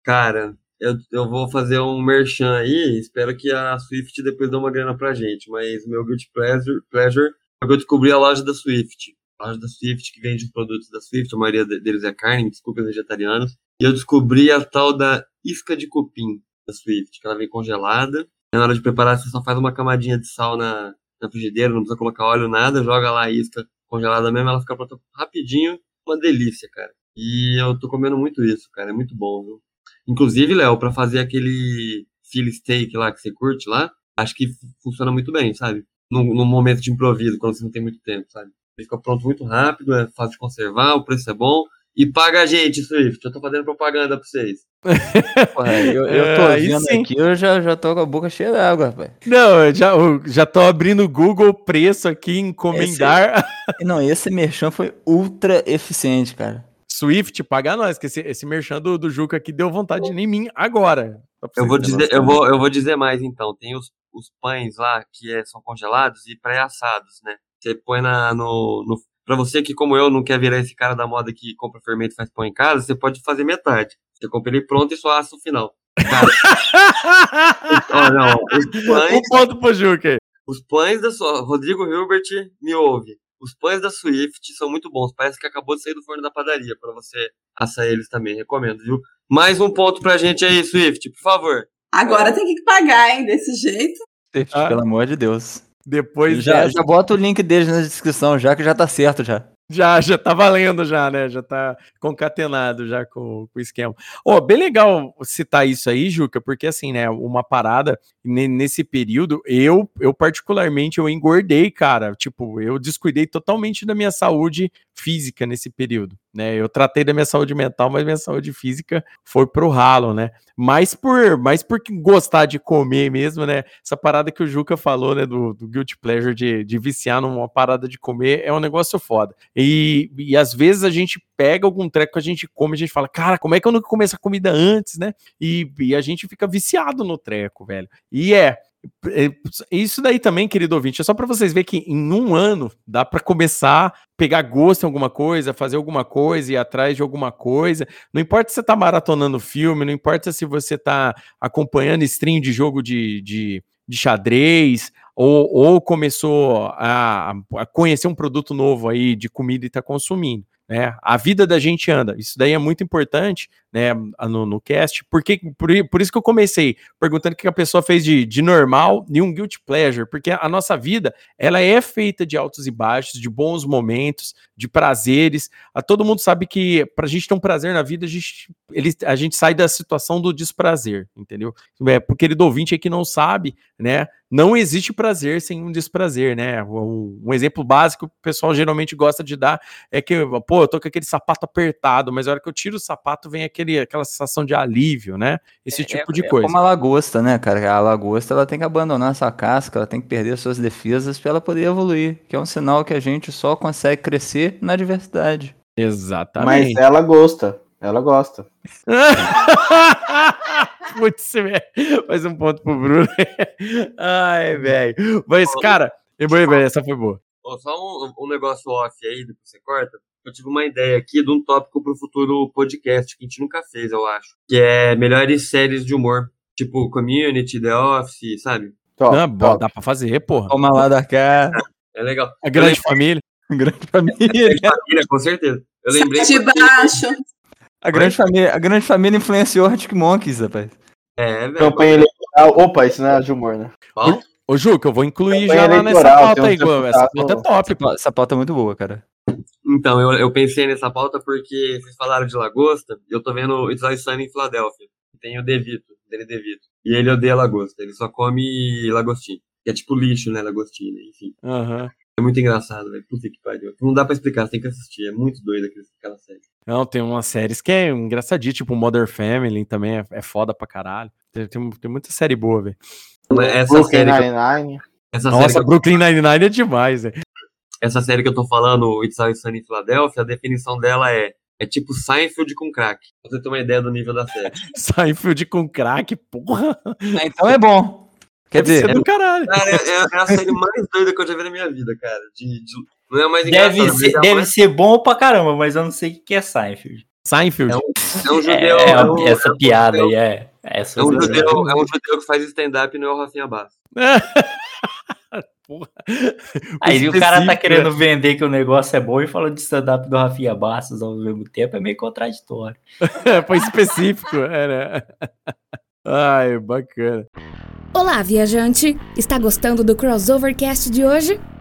F: Cara, eu, eu vou fazer um merchan aí, espero que a Swift depois dê uma grana pra gente, mas meu guilty pleasure, pleasure é que eu descobri a loja da Swift. A loja da Swift que vende os produtos da Swift, a maioria deles é carne, desculpa vegetarianos. E eu descobri a tal da isca de cupim da Swift, que ela vem congelada. E na hora de preparar, você só faz uma camadinha de sal na, na frigideira, não precisa colocar óleo, nada, joga lá a isca congelada mesmo, ela fica pronta rapidinho. Uma delícia, cara. E eu tô comendo muito isso, cara. É muito bom, viu? Inclusive, Léo, para fazer aquele Philly steak lá que você curte lá, acho que funciona muito bem, sabe? Num, momento de improviso, quando você não tem muito tempo, sabe? Fica pronto muito rápido, é fácil de conservar, o preço é bom e paga a gente, Swift. Eu tô fazendo propaganda pra vocês.
D: Porra, eu, eu tô é, vendo aqui, eu já, já tô com a boca cheia d'água, rapaz.
A: Não, eu já, eu já tô abrindo o Google preço aqui, encomendar.
D: Esse, não, esse merchan foi ultra eficiente, cara.
A: Swift, paga nós, que esse, esse merchan do, do Juca aqui deu vontade em mim agora.
F: Eu vou, dizer, eu, vou, eu vou dizer mais então. Tem os, os pães lá que é, são congelados e pré-assados, né? Você põe na, no, no Pra você que, como eu, não quer virar esse cara da moda que compra fermento e faz pão em casa, você pode fazer metade. Você compra ele pronto e só assa o final. Cara,
A: oh, não, os pães, um ponto pro Juque.
F: Os pães da sua. Rodrigo Hilbert me ouve. Os pães da Swift são muito bons. Parece que acabou de sair do forno da padaria para você assar eles também. Recomendo, viu? Mais um ponto pra gente aí, Swift, por favor.
B: Agora tem que pagar, hein? Desse jeito.
D: Swift, ah. pelo amor de Deus.
A: Depois
D: já, já bota o link deles na descrição, já que já tá certo já.
A: Já, já tá valendo já, né? Já tá concatenado já com, com o esquema. Ó, oh, bem legal citar isso aí, Juca, porque assim, né, uma parada nesse período, eu, eu particularmente, eu engordei, cara. Tipo, eu descuidei totalmente da minha saúde física nesse período, né? Eu tratei da minha saúde mental, mas minha saúde física foi pro ralo, né? Mais por, mais por gostar de comer mesmo, né? Essa parada que o Juca falou, né, do, do guilty pleasure de, de viciar numa parada de comer é um negócio foda. E, e às vezes a gente pega algum treco que a gente come, a gente fala, cara, como é que eu não comi essa comida antes, né? E, e a gente fica viciado no treco, velho. E é isso daí também, querido ouvinte, é só para vocês verem que em um ano dá para começar a pegar gosto em alguma coisa, fazer alguma coisa, ir atrás de alguma coisa. Não importa se você tá maratonando filme, não importa se você tá acompanhando stream de jogo de, de, de xadrez, ou, ou começou a, a conhecer um produto novo aí de comida e está consumindo. Né? A vida da gente anda. Isso daí é muito importante, né? No, no cast, porque por, por isso que eu comecei perguntando o que a pessoa fez de, de normal e um guilty pleasure, porque a nossa vida ela é feita de altos e baixos, de bons momentos, de prazeres. A todo mundo sabe que para a gente ter um prazer na vida, a gente, ele, a gente sai da situação do desprazer, entendeu? É, porque ele do ouvinte aí que não sabe, né? Não existe prazer sem um desprazer, né? Um, exemplo básico que o pessoal geralmente gosta de dar é que, pô, eu tô com aquele sapato apertado, mas a hora que eu tiro o sapato vem aquele, aquela sensação de alívio, né? Esse
D: É-
A: tipo
D: é-
A: de
D: é
A: coisa.
D: como a lagosta, né, cara? A lagosta ela tem que abandonar sua casca, ela tem que perder suas defesas para ela poder evoluir, que é um sinal que a gente só consegue crescer na diversidade.
G: Mas
A: Exatamente.
G: ela gosta. Ela gosta.
A: Putz, velho. Mais um ponto pro Bruno. Ai, velho. Mas, cara, essa foi boa.
F: Só um, um negócio off aí, depois você corta. Eu tive uma ideia aqui de um tópico pro futuro podcast, que a gente nunca fez, eu acho. Que é melhores séries de humor. Tipo Community, The Office, sabe?
G: Top,
A: Não, bom,
G: top.
A: dá pra fazer, porra.
D: Toma lá da cá,
F: É legal.
A: A grande família.
D: grande família.
F: Família, com certeza. Eu lembrei.
B: de
F: porque-
B: baixo.
D: A grande família, a grande família influenciou Arctic Monkeys, rapaz.
F: É, velho.
G: Campanha eleitoral. Opa, isso não é de humor, né?
F: Qual?
A: Ô, Ju, que eu vou incluir
G: Campanha
A: já lá nessa pauta aí. Essa pauta é top.
D: Essa pauta é muito boa, cara.
F: Então, eu, eu pensei nessa pauta porque vocês falaram de lagosta e eu tô vendo It's Always Sunny em Filadélfia. Tem o Devito, dele Devito. E ele odeia lagosta, ele só come lagostinho. Que é tipo lixo, né, lagostinho, né? enfim.
A: Aham.
F: É muito engraçado, velho. Puta que pariu. Não dá pra explicar, você tem que assistir. É muito doido aquela série.
A: Não, tem umas séries que é engraçadinha, tipo Mother Family também é, é foda pra caralho. Tem, tem, tem muita série boa, velho.
G: Brooklyn
F: série, que,
G: Nine-Nine.
F: essa, série
A: Nossa,
F: que,
A: Brooklyn Nine-Nine é demais, velho.
F: Essa série que eu tô falando, It's Always Sunny em Filadélfia, a definição dela é é tipo Seinfeld com crack. Pra você ter uma ideia do nível da série.
A: Seinfeld com crack, porra.
D: Então é bom. Quer
A: Deve
D: dizer,
A: ser do caralho.
F: Cara, é, é- é a série mais doida que eu já vi na minha vida, cara. De, de- não é a mais
E: Deve, ser,
F: é
E: deve
F: mais-
E: ser bom pra caramba, mas eu não sei o que que é Seinfeld.
A: Seinfeld.
F: É um, é um
E: É,
F: judeu.
E: é,
F: é um-
E: essa
F: é um
E: piada
F: judeu-
E: aí é.
F: É um,
E: é-
F: judeu, é um judeu que faz stand-up e não é o Rafinha Basso.
A: Porra.
E: Aí o cara tá querendo vender que o negócio é bom e falando de stand-up do Rafinha Bastos ao mesmo tempo, é meio contraditório.
A: É, foi específico, era. Ai, bacana.
H: Olá, viajante! Está gostando do Crossovercast de hoje?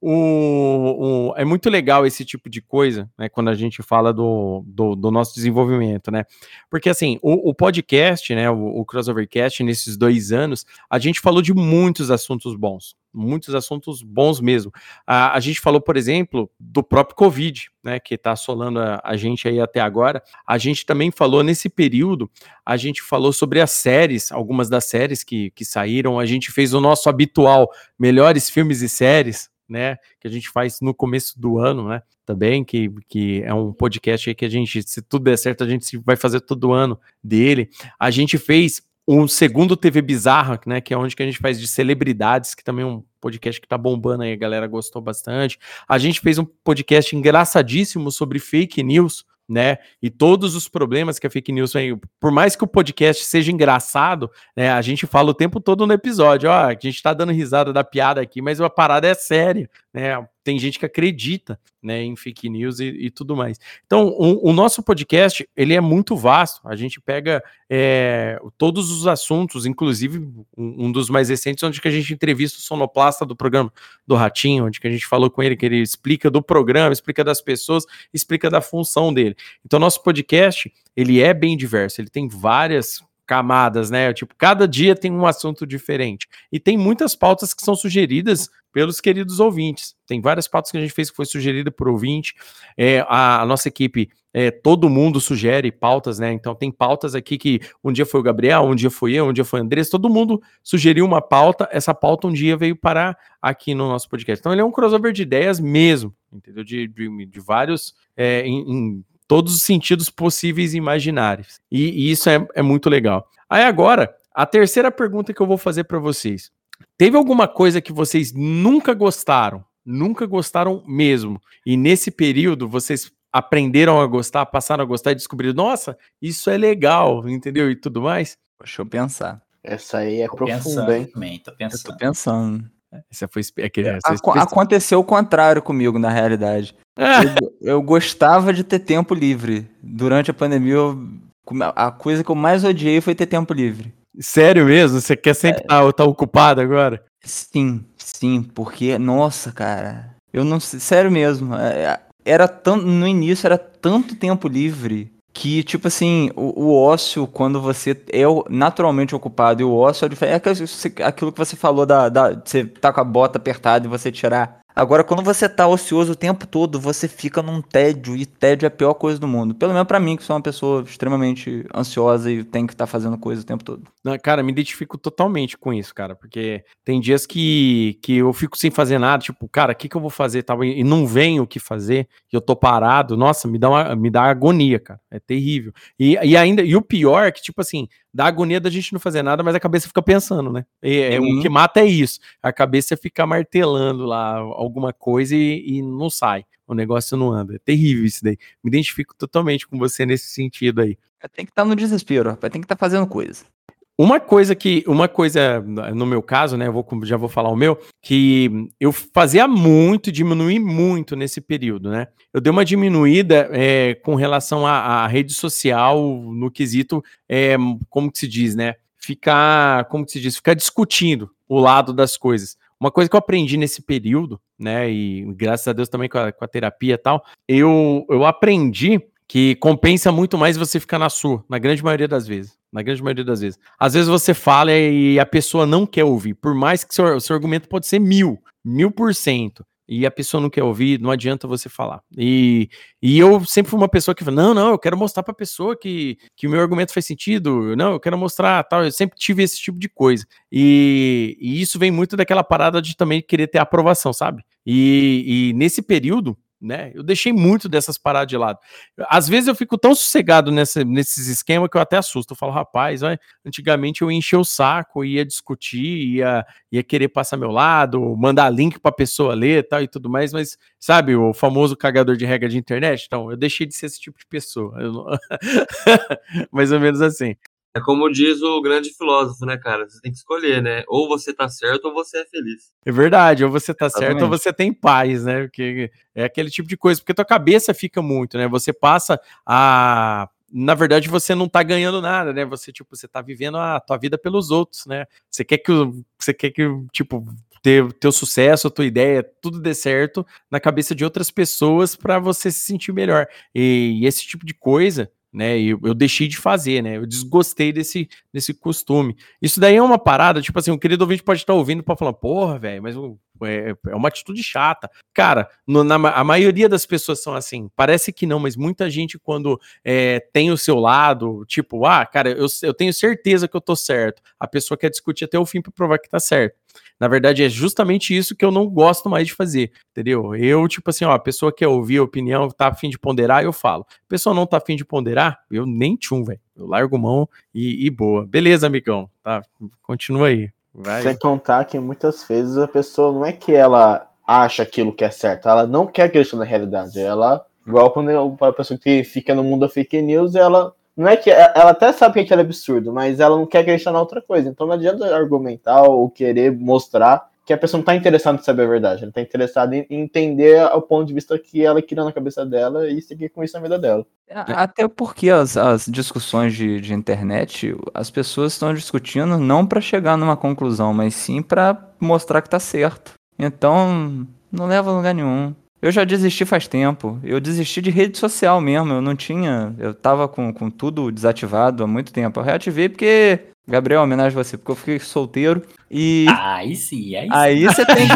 A: o, o- é muito legal esse tipo de coisa, né? Quando a gente fala do, do, do nosso desenvolvimento, né? Porque assim, o, o podcast, né? O, o Crossovercast, nesses dois anos, a gente falou de muitos assuntos bons. Muitos assuntos bons mesmo. A, a gente falou, por exemplo, do próprio Covid, né? Que tá assolando a, a gente aí até agora. A gente também falou nesse período, a gente falou sobre as séries, algumas das séries que, que saíram. A gente fez o nosso habitual melhores filmes e séries, né? Que a gente faz no começo do ano, né? Também, que, que é um podcast que a gente, se tudo der certo, a gente vai fazer todo ano dele. A gente fez um segundo TV Bizarra, né? Que é onde que a gente faz de celebridades, que também é um podcast que tá bombando aí, a galera gostou bastante. A gente fez um podcast engraçadíssimo sobre fake news, né? E todos os problemas que a fake news tem. Por mais que o podcast seja engraçado, né? A gente fala o tempo todo no episódio, ó, a gente tá dando risada da piada aqui, mas a parada é séria, né? Tem gente que acredita, né, em fake news e, e tudo mais. Então, o, o nosso podcast, ele é muito vasto. A gente pega é, todos os assuntos, inclusive um, um dos mais recentes, onde que a gente entrevista o sonoplasta do programa do Ratinho, onde que a gente falou com ele, que ele explica do programa, explica das pessoas, explica da função dele. Então, nosso podcast, ele é bem diverso, ele tem várias camadas, né? Tipo, cada dia tem um assunto diferente. E tem muitas pautas que são sugeridas pelos queridos ouvintes. Tem várias pautas que a gente fez que foi sugerida por ouvinte. É, a, a nossa equipe, é, todo mundo sugere pautas, né? Então tem pautas aqui que um dia foi o Gabriel, um dia foi eu, um dia foi o Andrés, todo mundo sugeriu uma pauta. Essa pauta um dia veio parar aqui no nosso podcast. Então ele é um crossover de ideias mesmo, entendeu? De, de, de vários. É, em, em todos os sentidos possíveis e imaginários. E, e isso é, é muito legal. Aí agora, a terceira pergunta que eu vou fazer para vocês. Teve alguma coisa que vocês nunca gostaram, nunca gostaram mesmo, e nesse período vocês aprenderam a gostar, passaram a gostar e descobriram, nossa, isso é legal, entendeu? E tudo mais?
D: Deixa eu pensar.
G: Essa aí é
E: Tô
G: profunda,
E: pensando
G: hein?
E: também, tô
D: Eu
E: pensando.
D: tô pensando.
A: Essa foi aquele, essa
D: Aco-
A: espe-
D: aconteceu o contrário comigo, na realidade.
A: Ah,
D: Eu, eu gostava de ter tempo livre. Durante a pandemia, eu- a coisa que eu mais odiei foi ter tempo livre.
A: Sério mesmo? Você quer sempre estar tá ocupado agora?
D: Sim, sim, porque, nossa, cara, eu não sei, sério mesmo, é, era tão, no início era tanto tempo livre que, tipo assim, o, o ócio, quando você é naturalmente ocupado e o ócio é diferente, é aquilo, que você falou da, da, você tá com a bota apertada e você tirar. Agora, quando você tá ocioso o tempo todo, você fica num tédio, e tédio é a pior coisa do mundo. Pelo menos pra mim, que sou uma pessoa extremamente ansiosa e tem que estar fazendo coisa o tempo todo.
A: Cara, me identifico totalmente com isso, cara, porque tem dias que, que eu fico sem fazer nada, tipo, cara, o que, que eu vou fazer? Tal, e não vem o que fazer, e eu tô parado, nossa, me dá, uma, me dá agonia, cara, é terrível. E, e ainda, e o pior é que, tipo assim, dá agonia da gente não fazer nada, mas a cabeça fica pensando, né? E, é,
D: Uhum.
A: O que mata é isso, a cabeça fica martelando lá alguma coisa e, e não sai, o negócio não anda, é terrível isso daí. Me identifico totalmente com você nesse sentido aí.
D: Tem que estar no desespero, tem que estar fazendo coisa.
A: Uma coisa que, uma coisa, no meu caso, né, eu vou, já vou falar o meu, que eu fazia muito, diminui muito nesse período, né? Eu dei uma diminuída é, com relação à, à rede social no quesito, é, como que se diz, né? Ficar, como que se diz, ficar discutindo o lado das coisas. Uma coisa que eu aprendi nesse período, né, e graças a Deus também com a, com a terapia e tal, eu, eu aprendi que compensa muito mais você ficar na sua, na grande maioria das vezes. Na grande maioria das vezes. Às vezes você fala e a pessoa não quer ouvir, por mais que seu, seu argumento pode ser mil, mil por cento, e a pessoa não quer ouvir, não adianta você falar. E, e eu sempre fui uma pessoa que fala, não, não, eu quero mostrar pra pessoa que, que o meu argumento faz sentido, não, eu quero mostrar, tal, eu sempre tive esse tipo de coisa. E, e isso vem muito daquela parada de também querer ter aprovação, sabe? E, e nesse período, né? Eu deixei muito dessas paradas de lado. Às vezes eu fico tão sossegado nessa, nesses esquemas que eu até assusto. Eu falo, rapaz, olha, antigamente eu enchia o saco, ia discutir, ia, ia querer passar meu lado, mandar link pra pessoa ler tal, e tudo mais, mas sabe, o famoso cagador de regra de internet? Então, eu deixei de ser esse tipo de pessoa. Não- Mais ou menos assim.
F: É como diz o grande filósofo, né, cara? Você tem que escolher, né? Ou você tá certo ou você é feliz.
A: É verdade, ou você tá certo ou
D: Exatamente.
A: você tem paz, né? Porque é aquele tipo de coisa, porque tua cabeça fica muito, né? Você passa a. Na verdade, você não tá ganhando nada, né? Você, tipo, você tá vivendo a tua vida pelos outros, né? Você quer que, você quer que, tipo, ter teu sucesso, a tua ideia, tudo dê certo na cabeça de outras pessoas para você se sentir melhor. E, esse tipo de coisa, né? Eu, eu deixei de fazer, né? Eu desgostei desse, desse costume. Isso daí é uma parada, tipo assim, o querido ouvinte pode estar ouvindo para falar, porra, velho, mas é, é uma atitude chata. Cara, no- na, a maioria das pessoas são assim. Parece que não, mas muita gente, quando é, tem o seu lado, tipo, ah, cara, eu, eu tenho certeza que eu tô certo. A pessoa quer discutir até o fim para provar que tá certo. Na verdade, é justamente isso que eu não gosto mais de fazer, entendeu? Eu, tipo assim, ó, a pessoa quer ouvir a opinião, tá afim de ponderar, eu falo. A pessoa não tá afim de ponderar, eu nem tchum, velho. Eu largo mão e, e boa. Beleza, amigão. Tá, continua aí. Vai.
G: Sem contar que muitas vezes a pessoa não é que ela acha aquilo que é certo, ela não quer acreditar na realidade. Ela, igual quando a pessoa que fica no mundo da fake news, ela não é que ela até sabe que aquilo é absurdo, mas ela não quer acreditar na outra coisa. Então não adianta argumentar ou querer mostrar que a pessoa não está interessada em saber a verdade, ela está interessada em entender o ponto de vista que ela criou na cabeça dela e seguir com isso na vida dela.
D: Até porque as, as discussões de, de internet, as pessoas estão discutindo não para chegar numa conclusão, mas sim para mostrar que tá certo. Então, não leva a lugar nenhum. Eu já desisti faz tempo. Eu desisti de rede social mesmo. Eu não tinha. Eu tava com, com tudo desativado há muito tempo. Eu reativei porque. Gabriel, homenagem a você, porque eu fiquei solteiro. E
E: Aí sim, aí sim.
D: aí você tem que.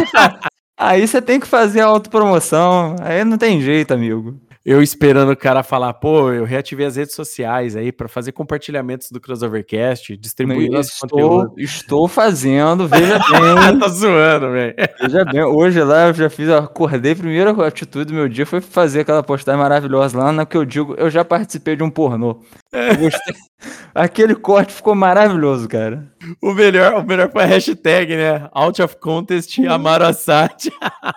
D: Aí você tem que fazer a autopromoção. Aí não tem jeito, amigo.
A: Eu esperando o cara falar, pô, eu reativei as redes sociais aí pra fazer compartilhamentos do Crossovercast, distribuir nosso
D: estou,
A: conteúdo.
D: estou fazendo, veja bem.
A: tá zoando, velho.
D: veja bem, hoje lá eu já fiz, eu acordei, a primeira atitude do meu dia foi fazer aquela postagem maravilhosa lá, na que eu digo, eu já participei de um pornô. Eu gostei. Aquele corte ficou maravilhoso, cara.
A: O melhor, o melhor foi a hashtag, né? Out of contest, Amaro Assad.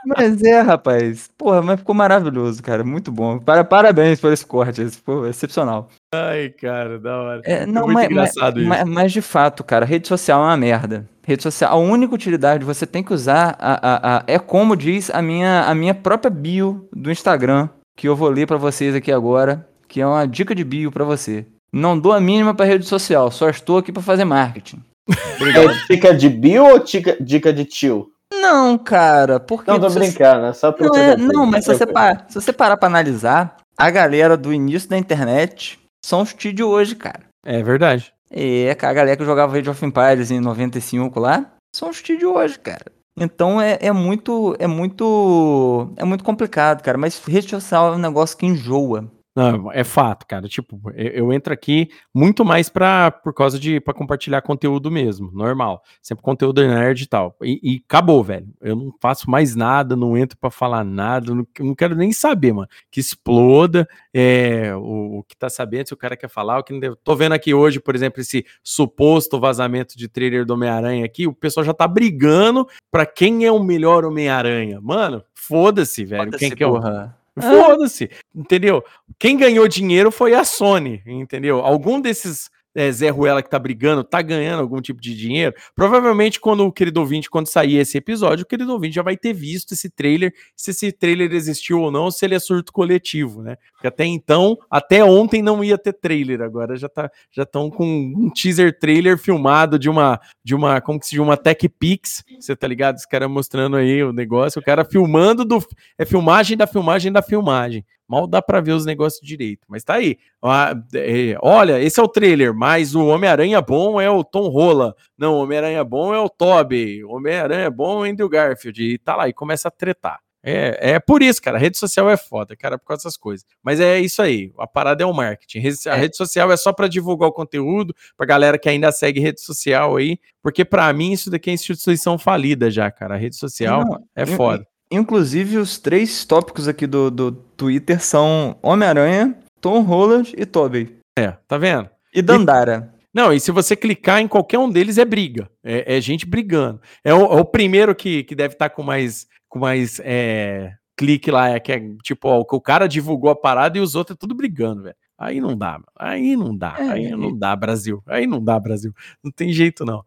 D: Mas é, rapaz. Porra, mas ficou maravilhoso, cara. Muito bom. Para, parabéns por esse corte. Esse ficou excepcional.
A: Ai, cara, da hora.
D: É, não,
A: muito
D: mas,
A: engraçado
D: mas,
A: isso.
D: mas- mas de fato, cara, rede social é uma merda. Rede social, a única utilidade que você tem que usar a, a- a- é como diz a minha, a minha própria bio do Instagram, que eu vou ler pra vocês aqui agora, que é uma dica de bio pra você. Não dou a mínima pra rede social, só estou aqui pra fazer marketing.
G: É dica de Bill ou dica, dica de tio?
D: Não, cara, porque
G: Não, tô
D: se-
G: brincando, é só pra
D: Não, é- não, mas se você, parar, se você parar pra analisar, a galera do início da internet são os tio de hoje, cara.
A: É verdade.
D: É, cara, a galera que jogava Age of Empires em 95 lá, são os tio de hoje, cara. Então é, é muito, é muito, é muito complicado, cara. Mas rede social é um negócio que enjoa.
A: Não, é fato, cara. Tipo, eu, eu entro aqui muito mais pra, por causa de para compartilhar conteúdo mesmo, normal. Sempre conteúdo nerd e tal. E, e acabou, velho. Eu não faço mais nada, não entro pra falar nada, não, não quero nem saber, mano. Que exploda é, o, o que tá sabendo, se o cara quer falar, o que não deve. Tô vendo aqui hoje, por exemplo, esse suposto vazamento de trailer do Homem-Aranha aqui, o pessoal já tá brigando pra quem é o melhor Homem-Aranha. Mano, foda-se, velho. Quem que é o
D: porra.
A: Foda-se, entendeu? Quem ganhou dinheiro foi a Sony, entendeu? Algum desses é, Zé Ruela que tá brigando, tá ganhando algum tipo de dinheiro. Provavelmente, quando o querido ouvinte, quando sair esse episódio, o querido ouvinte já vai ter visto esse trailer, se esse trailer existiu ou não, se ele é surto coletivo, né? Porque até então, até ontem não ia ter trailer, agora já tá, já estão com um teaser trailer filmado de uma, de uma, como que se diz, uma Tech Pix, você tá ligado? Os caras mostrando aí o negócio, o cara filmando do, é filmagem da filmagem da filmagem. Mal dá pra ver os negócios direito, mas tá aí. Ah, é, olha, esse é o trailer, mas o Homem-Aranha bom é o Tom Holland. Não, o Homem-Aranha bom é o Tobey. O Homem-Aranha bom é o Andrew Garfield. E tá lá, e começa a tretar. É, é por isso, cara. A rede social é foda, cara, por causa dessas coisas. Mas é isso aí. A parada é o marketing. Rede- A
D: É.
A: rede social é só pra divulgar o conteúdo, pra galera que ainda segue rede social aí. Porque pra mim isso daqui é instituição falida já, cara. A rede social
D: Não,
A: é
D: in-
A: foda.
D: Inclusive, os três tópicos aqui do, do Twitter são Homem-Aranha, Tom Holland e Tobey.
A: É, tá vendo?
D: E Dandara.
A: Não, e se você clicar em qualquer um deles, é briga. É, é gente brigando. É o, é o primeiro que, que deve estar com mais, com mais é, clique lá. É, que é tipo, ó, o cara divulgou a parada e os outros é tudo brigando, velho. Aí não dá, aí não dá,
D: É,
A: aí não
D: e-
A: dá, Brasil. Aí não dá, Brasil. Não tem jeito, não.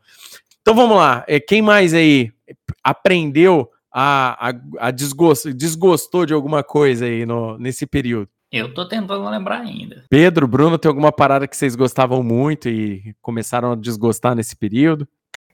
A: Então vamos lá. É, quem mais aí aprendeu a, a, a desgosto, desgostou de alguma coisa aí no, nesse período?
E: Eu tô tentando lembrar ainda.
A: Pedro, Bruno, tem alguma parada que vocês gostavam muito e começaram a desgostar nesse período?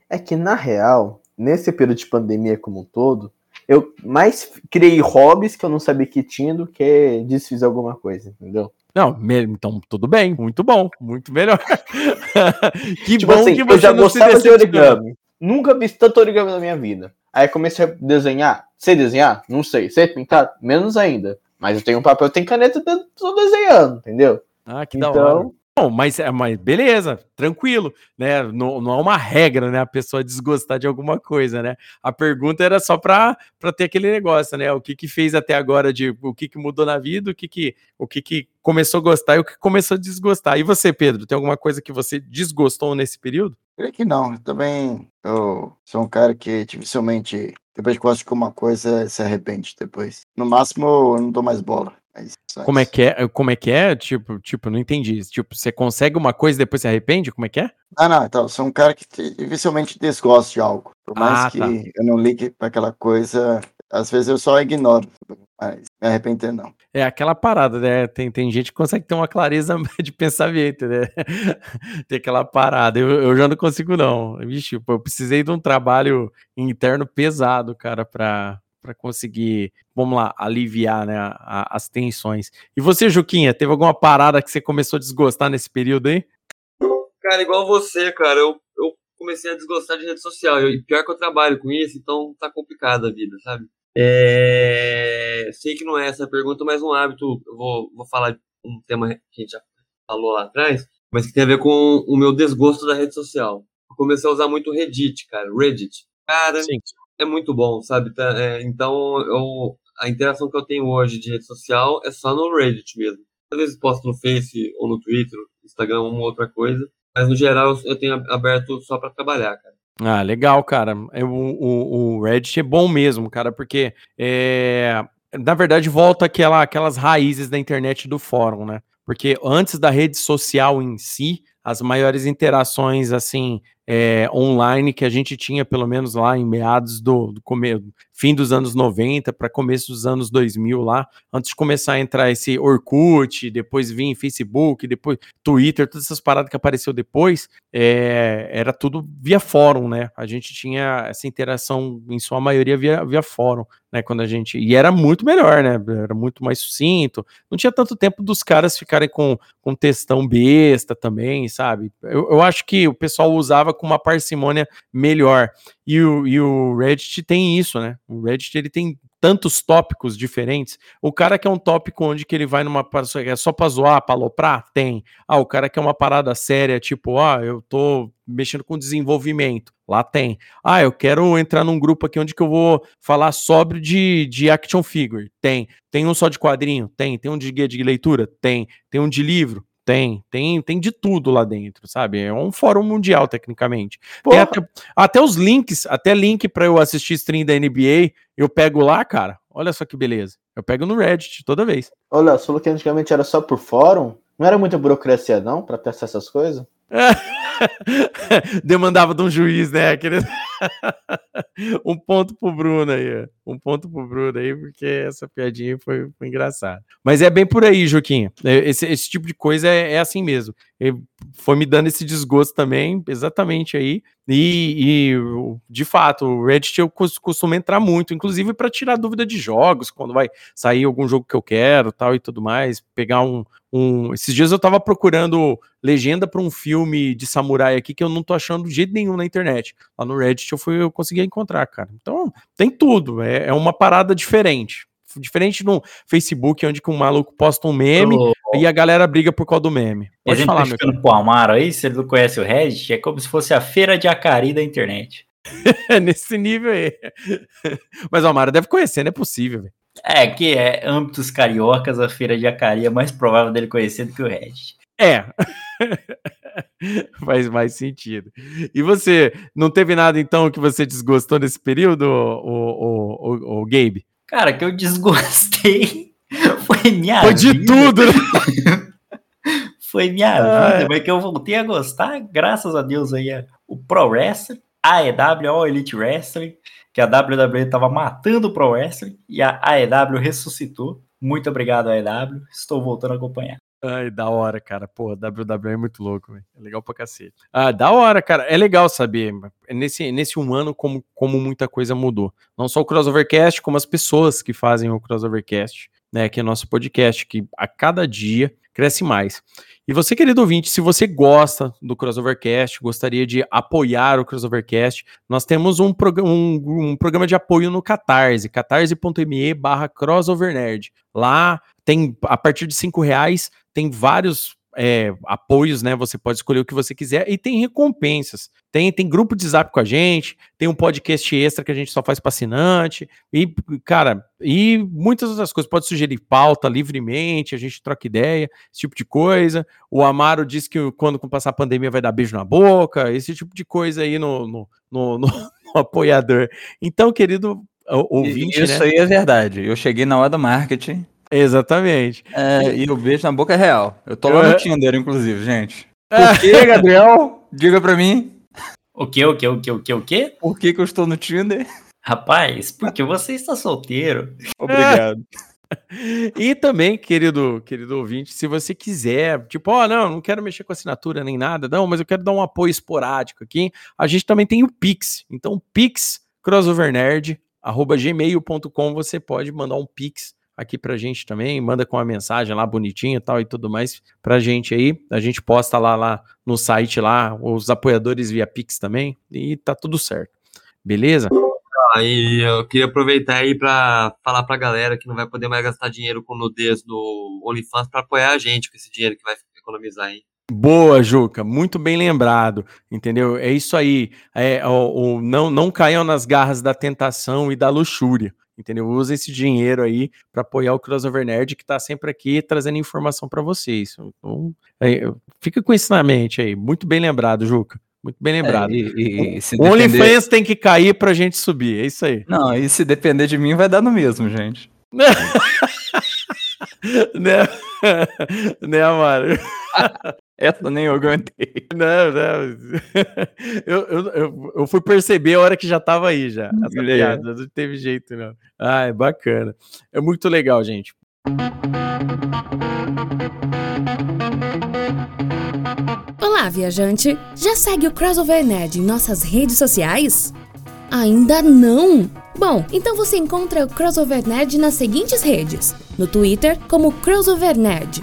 G: É que, na real, nesse período de pandemia como um todo, eu mais criei hobbies que eu não sabia que tinha do que desfiz alguma coisa, entendeu?
A: Não, então tudo bem, muito bom, muito melhor. que
G: Tipo
A: bom
G: assim,
A: que
G: eu
A: você
G: já
A: não se
G: gostava de origami. Nunca fiz tanto origami na minha vida. Aí comecei a desenhar. Sei desenhar? Não sei. Sei pintar? Menos ainda. Mas eu tenho um papel, tenho caneta, eu tô desenhando, entendeu?
A: Ah, que da hora. Bom, mas, é- mas beleza, tranquilo, né? Não, não é uma regra, né? A pessoa desgostar de alguma coisa, né? A pergunta era só para ter aquele negócio, né? O que que fez até agora de o que que mudou na vida, o que que, o que que começou a gostar e o que começou a desgostar. E você, Pedro, tem alguma coisa que você desgostou nesse período?
C: Creio que não. Eu também eu sou um cara que dificilmente, depois que gosta de alguma coisa, se arrepende depois. No máximo, eu não dou mais bola. Só
A: Como é que é? Como é que é? Tipo, tipo, não entendi. Tipo, você consegue uma coisa e depois se arrepende? Como é que é?
C: Ah, não, então, eu sou um cara que te- dificilmente desgosta de algo. Por mais
A: Ah,
C: que
A: tá.
C: eu não ligue para aquela coisa, às vezes eu só ignoro. Mas me arrepender, não.
A: É aquela parada, né? Tem, tem gente que consegue ter uma clareza de pensamento, né? tem aquela parada. Eu, eu já não consigo, não. Vixe, eu precisei de um trabalho interno pesado, cara, pra, pra conseguir, vamos lá, aliviar né, a- as tensões. E você, Juquinha, teve alguma parada que você começou a desgostar nesse período aí?
F: Cara, igual você, cara, eu, eu comecei a desgostar de rede social. E pior que eu trabalho com isso, então tá complicada a vida, sabe? É, sei que não é essa a pergunta, mas um hábito, eu vou, vou falar um tema que a gente já falou lá atrás, mas que tem a ver com o meu desgosto da rede social. Eu comecei a usar muito Reddit, cara, Reddit. Cara,
A: Sim.
F: É muito bom, sabe? Tá, é, então, eu, a interação que eu tenho hoje de rede social é só no Reddit mesmo. Às vezes posto no Face ou no Twitter, Instagram, uma outra coisa. Mas no geral eu tenho aberto só para trabalhar, cara.
A: Ah, legal, cara. O, o, o Reddit é bom mesmo, cara, porque é, na verdade volta aquela, aquelas raízes da internet do fórum, né? Porque antes da rede social em si, as maiores interações assim é, online que a gente tinha, pelo menos lá em meados do, do fim dos anos 90 para começo dos anos 2000 lá, antes de começar a entrar esse Orkut, depois vir Facebook, depois Twitter, todas essas paradas que apareceu depois, é, era tudo via fórum, né? A gente tinha essa interação em sua maioria via, via fórum, né? Quando a gente e era muito melhor, né? Era muito mais sucinto, não tinha tanto tempo dos caras ficarem com, com textão besta também, sabe? Eu, eu acho que o pessoal usava com uma parcimônia melhor. E o, e o Reddit tem isso, né? O Reddit ele tem tantos tópicos diferentes. O cara que é um tópico onde que ele vai numa é só pra zoar, pra aloprar? Tem. Ah, o cara que é uma parada séria, tipo, ah, eu tô mexendo com desenvolvimento. Lá tem. Ah, eu quero entrar num grupo aqui onde que eu vou falar sobre de, de action figure. Tem. Tem um só de quadrinho? Tem. Tem um de guia de leitura? Tem. Tem um de livro? Tem, tem, tem de tudo lá dentro, sabe? É um fórum mundial, tecnicamente. Até, até os links, até link para eu assistir stream da NBA, eu pego lá, cara. Olha só que beleza. Eu pego no Reddit toda vez.
G: Olha, você falou que antigamente era só por fórum? Não era muita burocracia, não, pra ter acesso a essas coisas?
A: Demandava de um juiz, né? Aquele... um ponto pro Bruno aí. Um ponto pro Bruno aí, porque essa piadinha foi, foi engraçada. Mas é bem por aí, Joaquim. Esse, esse tipo de coisa é, é assim mesmo. Ele foi me dando esse desgosto também, exatamente aí. E, e, de fato, o Reddit eu costumo entrar muito, inclusive para tirar dúvida de jogos, quando vai sair algum jogo que eu quero, tal e tudo mais, pegar um, um... esses dias eu tava procurando legenda para um filme de samurai aqui que eu não tô achando de jeito nenhum na internet. Lá no Reddit eu fui eu consegui encontrar, cara. Então, tem tudo, é, é uma parada diferente. Diferente no Facebook, onde que um maluco posta um meme oh. e a galera briga por causa do meme.
E: Pode a falar, meu cara. pro Amaro aí, se ele não conhece o Reddit, é como se fosse a feira de Acari da internet.
A: Nesse nível aí. Mas o Amaro deve conhecer, não é possível, velho.
E: É, que é âmbitos cariocas, a feira de Acari é mais provável dele conhecer do que o Reddit.
A: É. Faz mais sentido. E você, não teve nada então que você desgostou nesse período, o, o, o, o Gabe?
E: Cara, que eu desgostei foi minha
A: Foi de
E: vida.
A: tudo, né?
E: foi minha ah, vida, mas que eu voltei a gostar, graças a Deus aí, o Pro Wrestling, a AEW, All Elite Wrestling, que a WWE tava matando o Pro Wrestling e a AEW ressuscitou. Muito obrigado, AEW. Estou voltando a acompanhar.
A: Ai, da hora, cara. Pô, WWE é muito louco, velho. É legal pra cacete. Ah, da hora, cara. É legal saber. Nesse, nesse um ano, como, como muita coisa mudou. Não só o Crossovercast, como as pessoas que fazem o Crossovercast, né? Que é nosso podcast, que a cada dia cresce mais. E você, querido ouvinte, se você gosta do Crossovercast, gostaria de apoiar o Crossovercast, nós temos um, prog um, um programa de apoio no Catarse, catarse.me barra crossovernerd. Lá tem, a partir de cinco reais, tem vários é, apoios, né? Você pode escolher o que você quiser e tem recompensas. Tem, tem grupo de zap com a gente, tem um podcast extra que a gente só faz para assinante, e, cara, e muitas outras coisas. Pode sugerir pauta livremente, a gente troca ideia, esse tipo de coisa. O Amaro disse que quando passar a pandemia vai dar beijo na boca, esse tipo de coisa aí no, no, no, no, no apoiador. Então, querido ouvinte.
D: Isso
A: né?
D: aí é verdade. Eu cheguei na hora do marketing.
A: Exatamente.
D: É, e o beijo na boca é real. Eu tô lá no Tinder, inclusive, gente. Por que, Gabriel? Diga pra mim.
E: O que, o que, o que, o que, o que?
D: Por que, que eu estou no Tinder?
E: Rapaz, porque você está solteiro.
D: Obrigado.
A: E também, querido, querido ouvinte, se você quiser, tipo, ó, oh, não, não quero mexer com assinatura nem nada, não, mas eu quero dar um apoio esporádico aqui, a gente também tem o Pix. Então, Pix crossovernerd@gmail.com, você pode mandar um Pix aqui pra gente também, manda com uma mensagem lá bonitinha e tal e tudo mais pra gente aí. A gente posta lá, lá no site lá, os apoiadores via Pix também e tá tudo certo. Beleza?
F: Aí eu queria aproveitar aí pra falar pra galera que não vai poder mais gastar dinheiro com nudez no OnlyFans pra apoiar a gente com esse dinheiro que vai economizar aí.
A: Boa, Juca, muito bem lembrado, entendeu? É isso aí. É, o, o- não, não caiam nas garras da tentação e da luxúria, entendeu? Usa esse dinheiro aí para apoiar o Crossover Nerd que tá sempre aqui trazendo informação para vocês. Então, é, fica com isso na mente aí. Muito bem lembrado, Juca. Muito bem lembrado.
D: É, e, e
A: o
D: depender...
A: OnlyFans tem que cair pra gente subir, é isso aí.
D: Não, e se depender de mim, vai dar no mesmo, gente.
A: né, né, Amaro?
D: Essa nem eu aguentei.
A: Não, não. Eu, eu, eu, eu fui perceber a hora que já tava aí já. Essa
D: É.
A: piada. Não teve jeito, não. Ah, é bacana. É muito legal, gente.
H: Olá, viajante! Já segue o Crossover Nerd em nossas redes sociais? Ainda não? Bom, então você encontra o Crossover Nerd nas seguintes redes: no Twitter, como Crossover Nerd,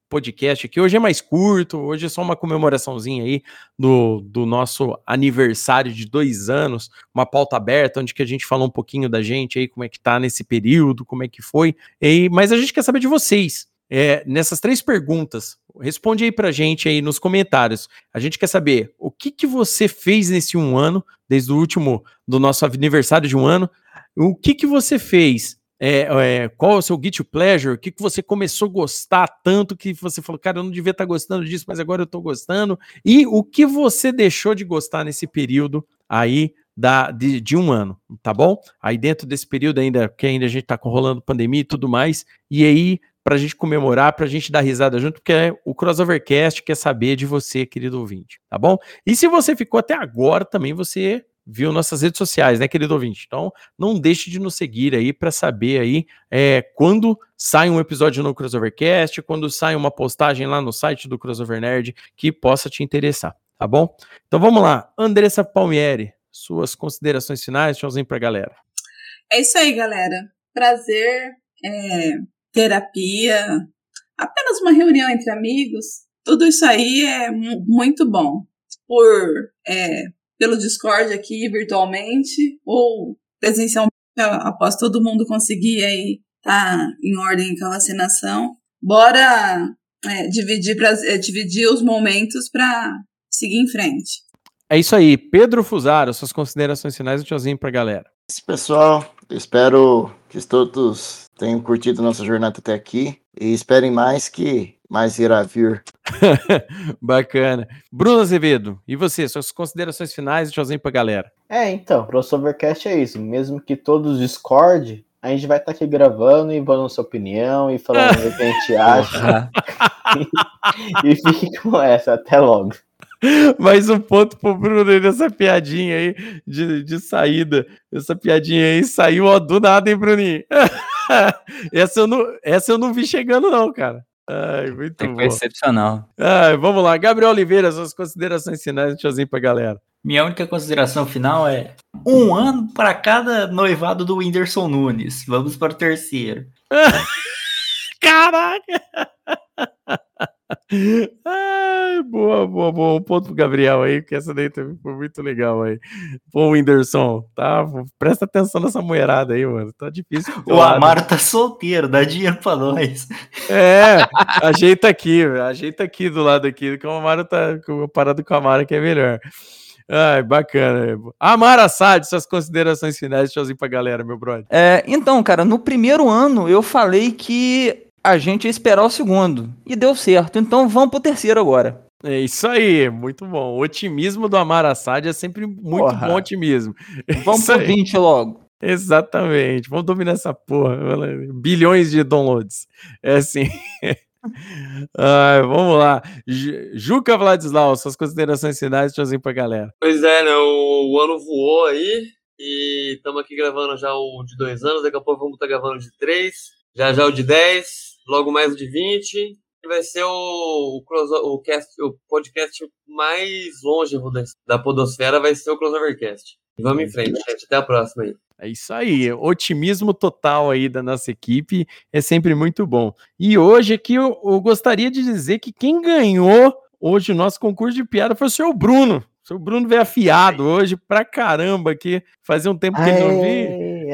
A: podcast aqui. Hoje é mais curto, hoje é só uma comemoraçãozinha aí do, do nosso aniversário de dois anos, uma pauta aberta, onde que a gente falou um pouquinho da gente aí, como é que tá nesse período, como é que foi. E, mas a gente quer saber de vocês. É, nessas três perguntas, responde aí pra gente aí nos comentários. A gente quer saber o que, que você fez nesse um ano, desde o último do nosso aniversário de um ano. O que, que você fez é, é, qual é o seu guilty pleasure? O que, que você começou a gostar tanto que você falou, cara, eu não devia estar gostando disso, mas agora eu estou gostando. E o que você deixou de gostar nesse período aí da, de, de um ano, tá bom? Aí dentro desse período ainda, que ainda a gente está rolando pandemia e tudo mais, e aí para a gente comemorar, para a gente dar risada junto, porque é o Crossovercast quer saber de você, querido ouvinte, tá bom? E se você ficou até agora, também você viu nossas redes sociais, né, querido ouvinte? Então, não deixe de nos seguir aí para saber aí é, quando sai um episódio no Crossovercast, quando sai uma postagem lá no site do Crossover Nerd que possa te interessar, tá bom? Então vamos lá, Andressa Palmieri, suas considerações finais, tchauzinho pra galera.
B: É isso aí, galera. Prazer, é, terapia, apenas uma reunião entre amigos. Tudo isso aí é mu- muito bom. Por é, pelo Discord aqui virtualmente ou presencialmente, após todo mundo conseguir aí tá em ordem com a vacinação. Bora é, dividir, pras- é, dividir os momentos para seguir em frente.
A: É isso aí, Pedro Fusaro, suas considerações finais e tchauzinho pra galera.
C: Esse pessoal, espero que todos tenham curtido nossa jornada até aqui e esperem mais que mais irá vir.
A: Bacana. Bruno Azevedo, e você, suas considerações finais e tchauzinho pra galera.
G: É, então, crossovercast é isso. Mesmo que todos discordem, a gente vai estar aqui gravando e dando nossa opinião e falando o que a gente acha. e fique com essa. Até logo.
A: Mais um ponto pro Bruno nessa piadinha aí de, de saída. Essa piadinha aí saiu ó, do nada, hein, Bruninho? essa, eu não, essa eu não vi chegando, não, cara. Ai, muito
D: Foi
A: bom.
D: excepcional.
A: Ai, vamos lá, Gabriel Oliveira, suas considerações finais, tchauzinho pra galera.
E: Minha única consideração final é um ano para cada noivado do Whindersson Nunes. Vamos para o terceiro.
A: Caraca! Ai, boa, boa, boa. Um ponto pro Gabriel aí, porque essa daí também foi muito legal aí. Pô, Whindersson, tá? Presta atenção nessa mulherada aí, mano. Tá difícil.
E: O
A: lado.
E: Amaro tá solteiro, dá dinheiro pra nós.
A: É, ajeita aqui, ajeita aqui do lado aqui, que o Amaro tá com parado com a Amara que é melhor. Ai, bacana. Amara Assad, suas considerações finais, tchauzinho pra galera, meu brother.
D: É, então, cara, no primeiro ano eu falei que a gente ia esperar o segundo. E deu certo. Então vamos pro terceiro agora.
A: É isso aí, muito bom. O otimismo do Amar Assad é sempre muito
D: Porra.
A: bom otimismo.
D: Vamos
A: Isso
D: pro
A: aí.
D: 20 logo.
A: Exatamente. Vamos dominar essa porra. Bilhões de downloads. É assim. Ai, vamos lá. Ju- Juca Vladislau, suas considerações finais, tchauzinho pra galera.
F: Pois é, né? O, o ano voou aí e estamos aqui gravando já o de dois anos. Daqui a pouco vamos estar gravando o de três. Já já o de dez. Logo mais de 20. E vai ser o, o, o cast, o podcast mais longe da, da Podosfera, vai ser o Crossovercast. Vamos em frente, gente. Até a próxima aí.
A: É isso aí, otimismo total aí da nossa equipe é sempre muito bom. E hoje aqui eu, eu gostaria de dizer que quem ganhou hoje o nosso concurso de piada foi o seu Bruno. O seu Bruno veio afiado hoje pra caramba aqui. Fazia um tempo que ele não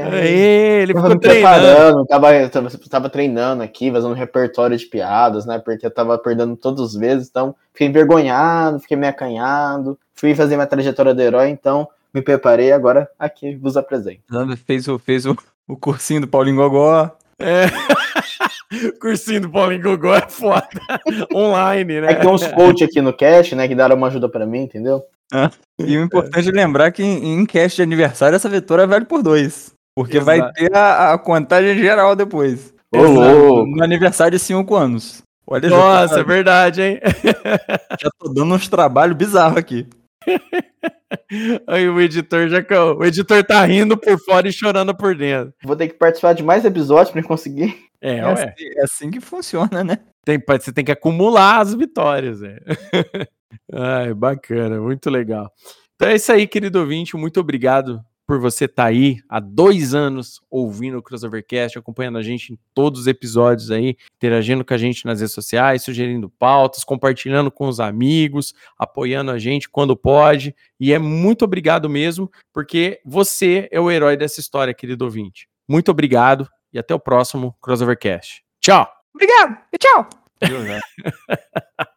A: Aê, ele
G: Tava
A: ficou
G: me
A: treinando.
G: preparando, tava, tava, tava treinando aqui, fazendo um repertório de piadas, né? Porque eu tava perdendo todas as vezes, então fiquei envergonhado, fiquei meio acanhado, fui fazer minha trajetória do herói, então me preparei, agora aqui vos apresento.
D: Fez, o, fez o, o cursinho do Paulinho Gogó.
A: É. Cursinho do Paulinho Gogó é foda. Online, né?
G: É que tem uns coach aqui no cast, né, que deram uma ajuda pra mim, entendeu?
D: E o importante é lembrar que em, em cast de aniversário essa vitória vale por dois. Porque vai
A: Exato.
D: ter a, a contagem geral depois.
G: Ô, louco.
D: No aniversário de 5 anos. Olha,
A: Nossa,
D: já
A: é
D: tô,
A: verdade, hein?
D: já tô dando uns trabalhos bizarros aqui.
A: Aí o editor já. O editor tá rindo por fora e chorando por dentro.
G: Vou ter que participar de mais episódios pra conseguir.
A: É,
D: É, assim, é assim que funciona, né?
A: Tem, você tem que acumular as vitórias. É. Ai, bacana, muito legal. Então é isso aí, querido ouvinte. Muito obrigado por você estar aí há dois anos ouvindo o Crossovercast, acompanhando a gente em todos os episódios aí, interagindo com a gente nas redes sociais, sugerindo pautas, compartilhando com os amigos, apoiando a gente quando pode. E é muito obrigado mesmo, porque você é o herói dessa história, querido ouvinte. Muito obrigado e até o próximo Crossovercast. Tchau!
D: Obrigado e tchau.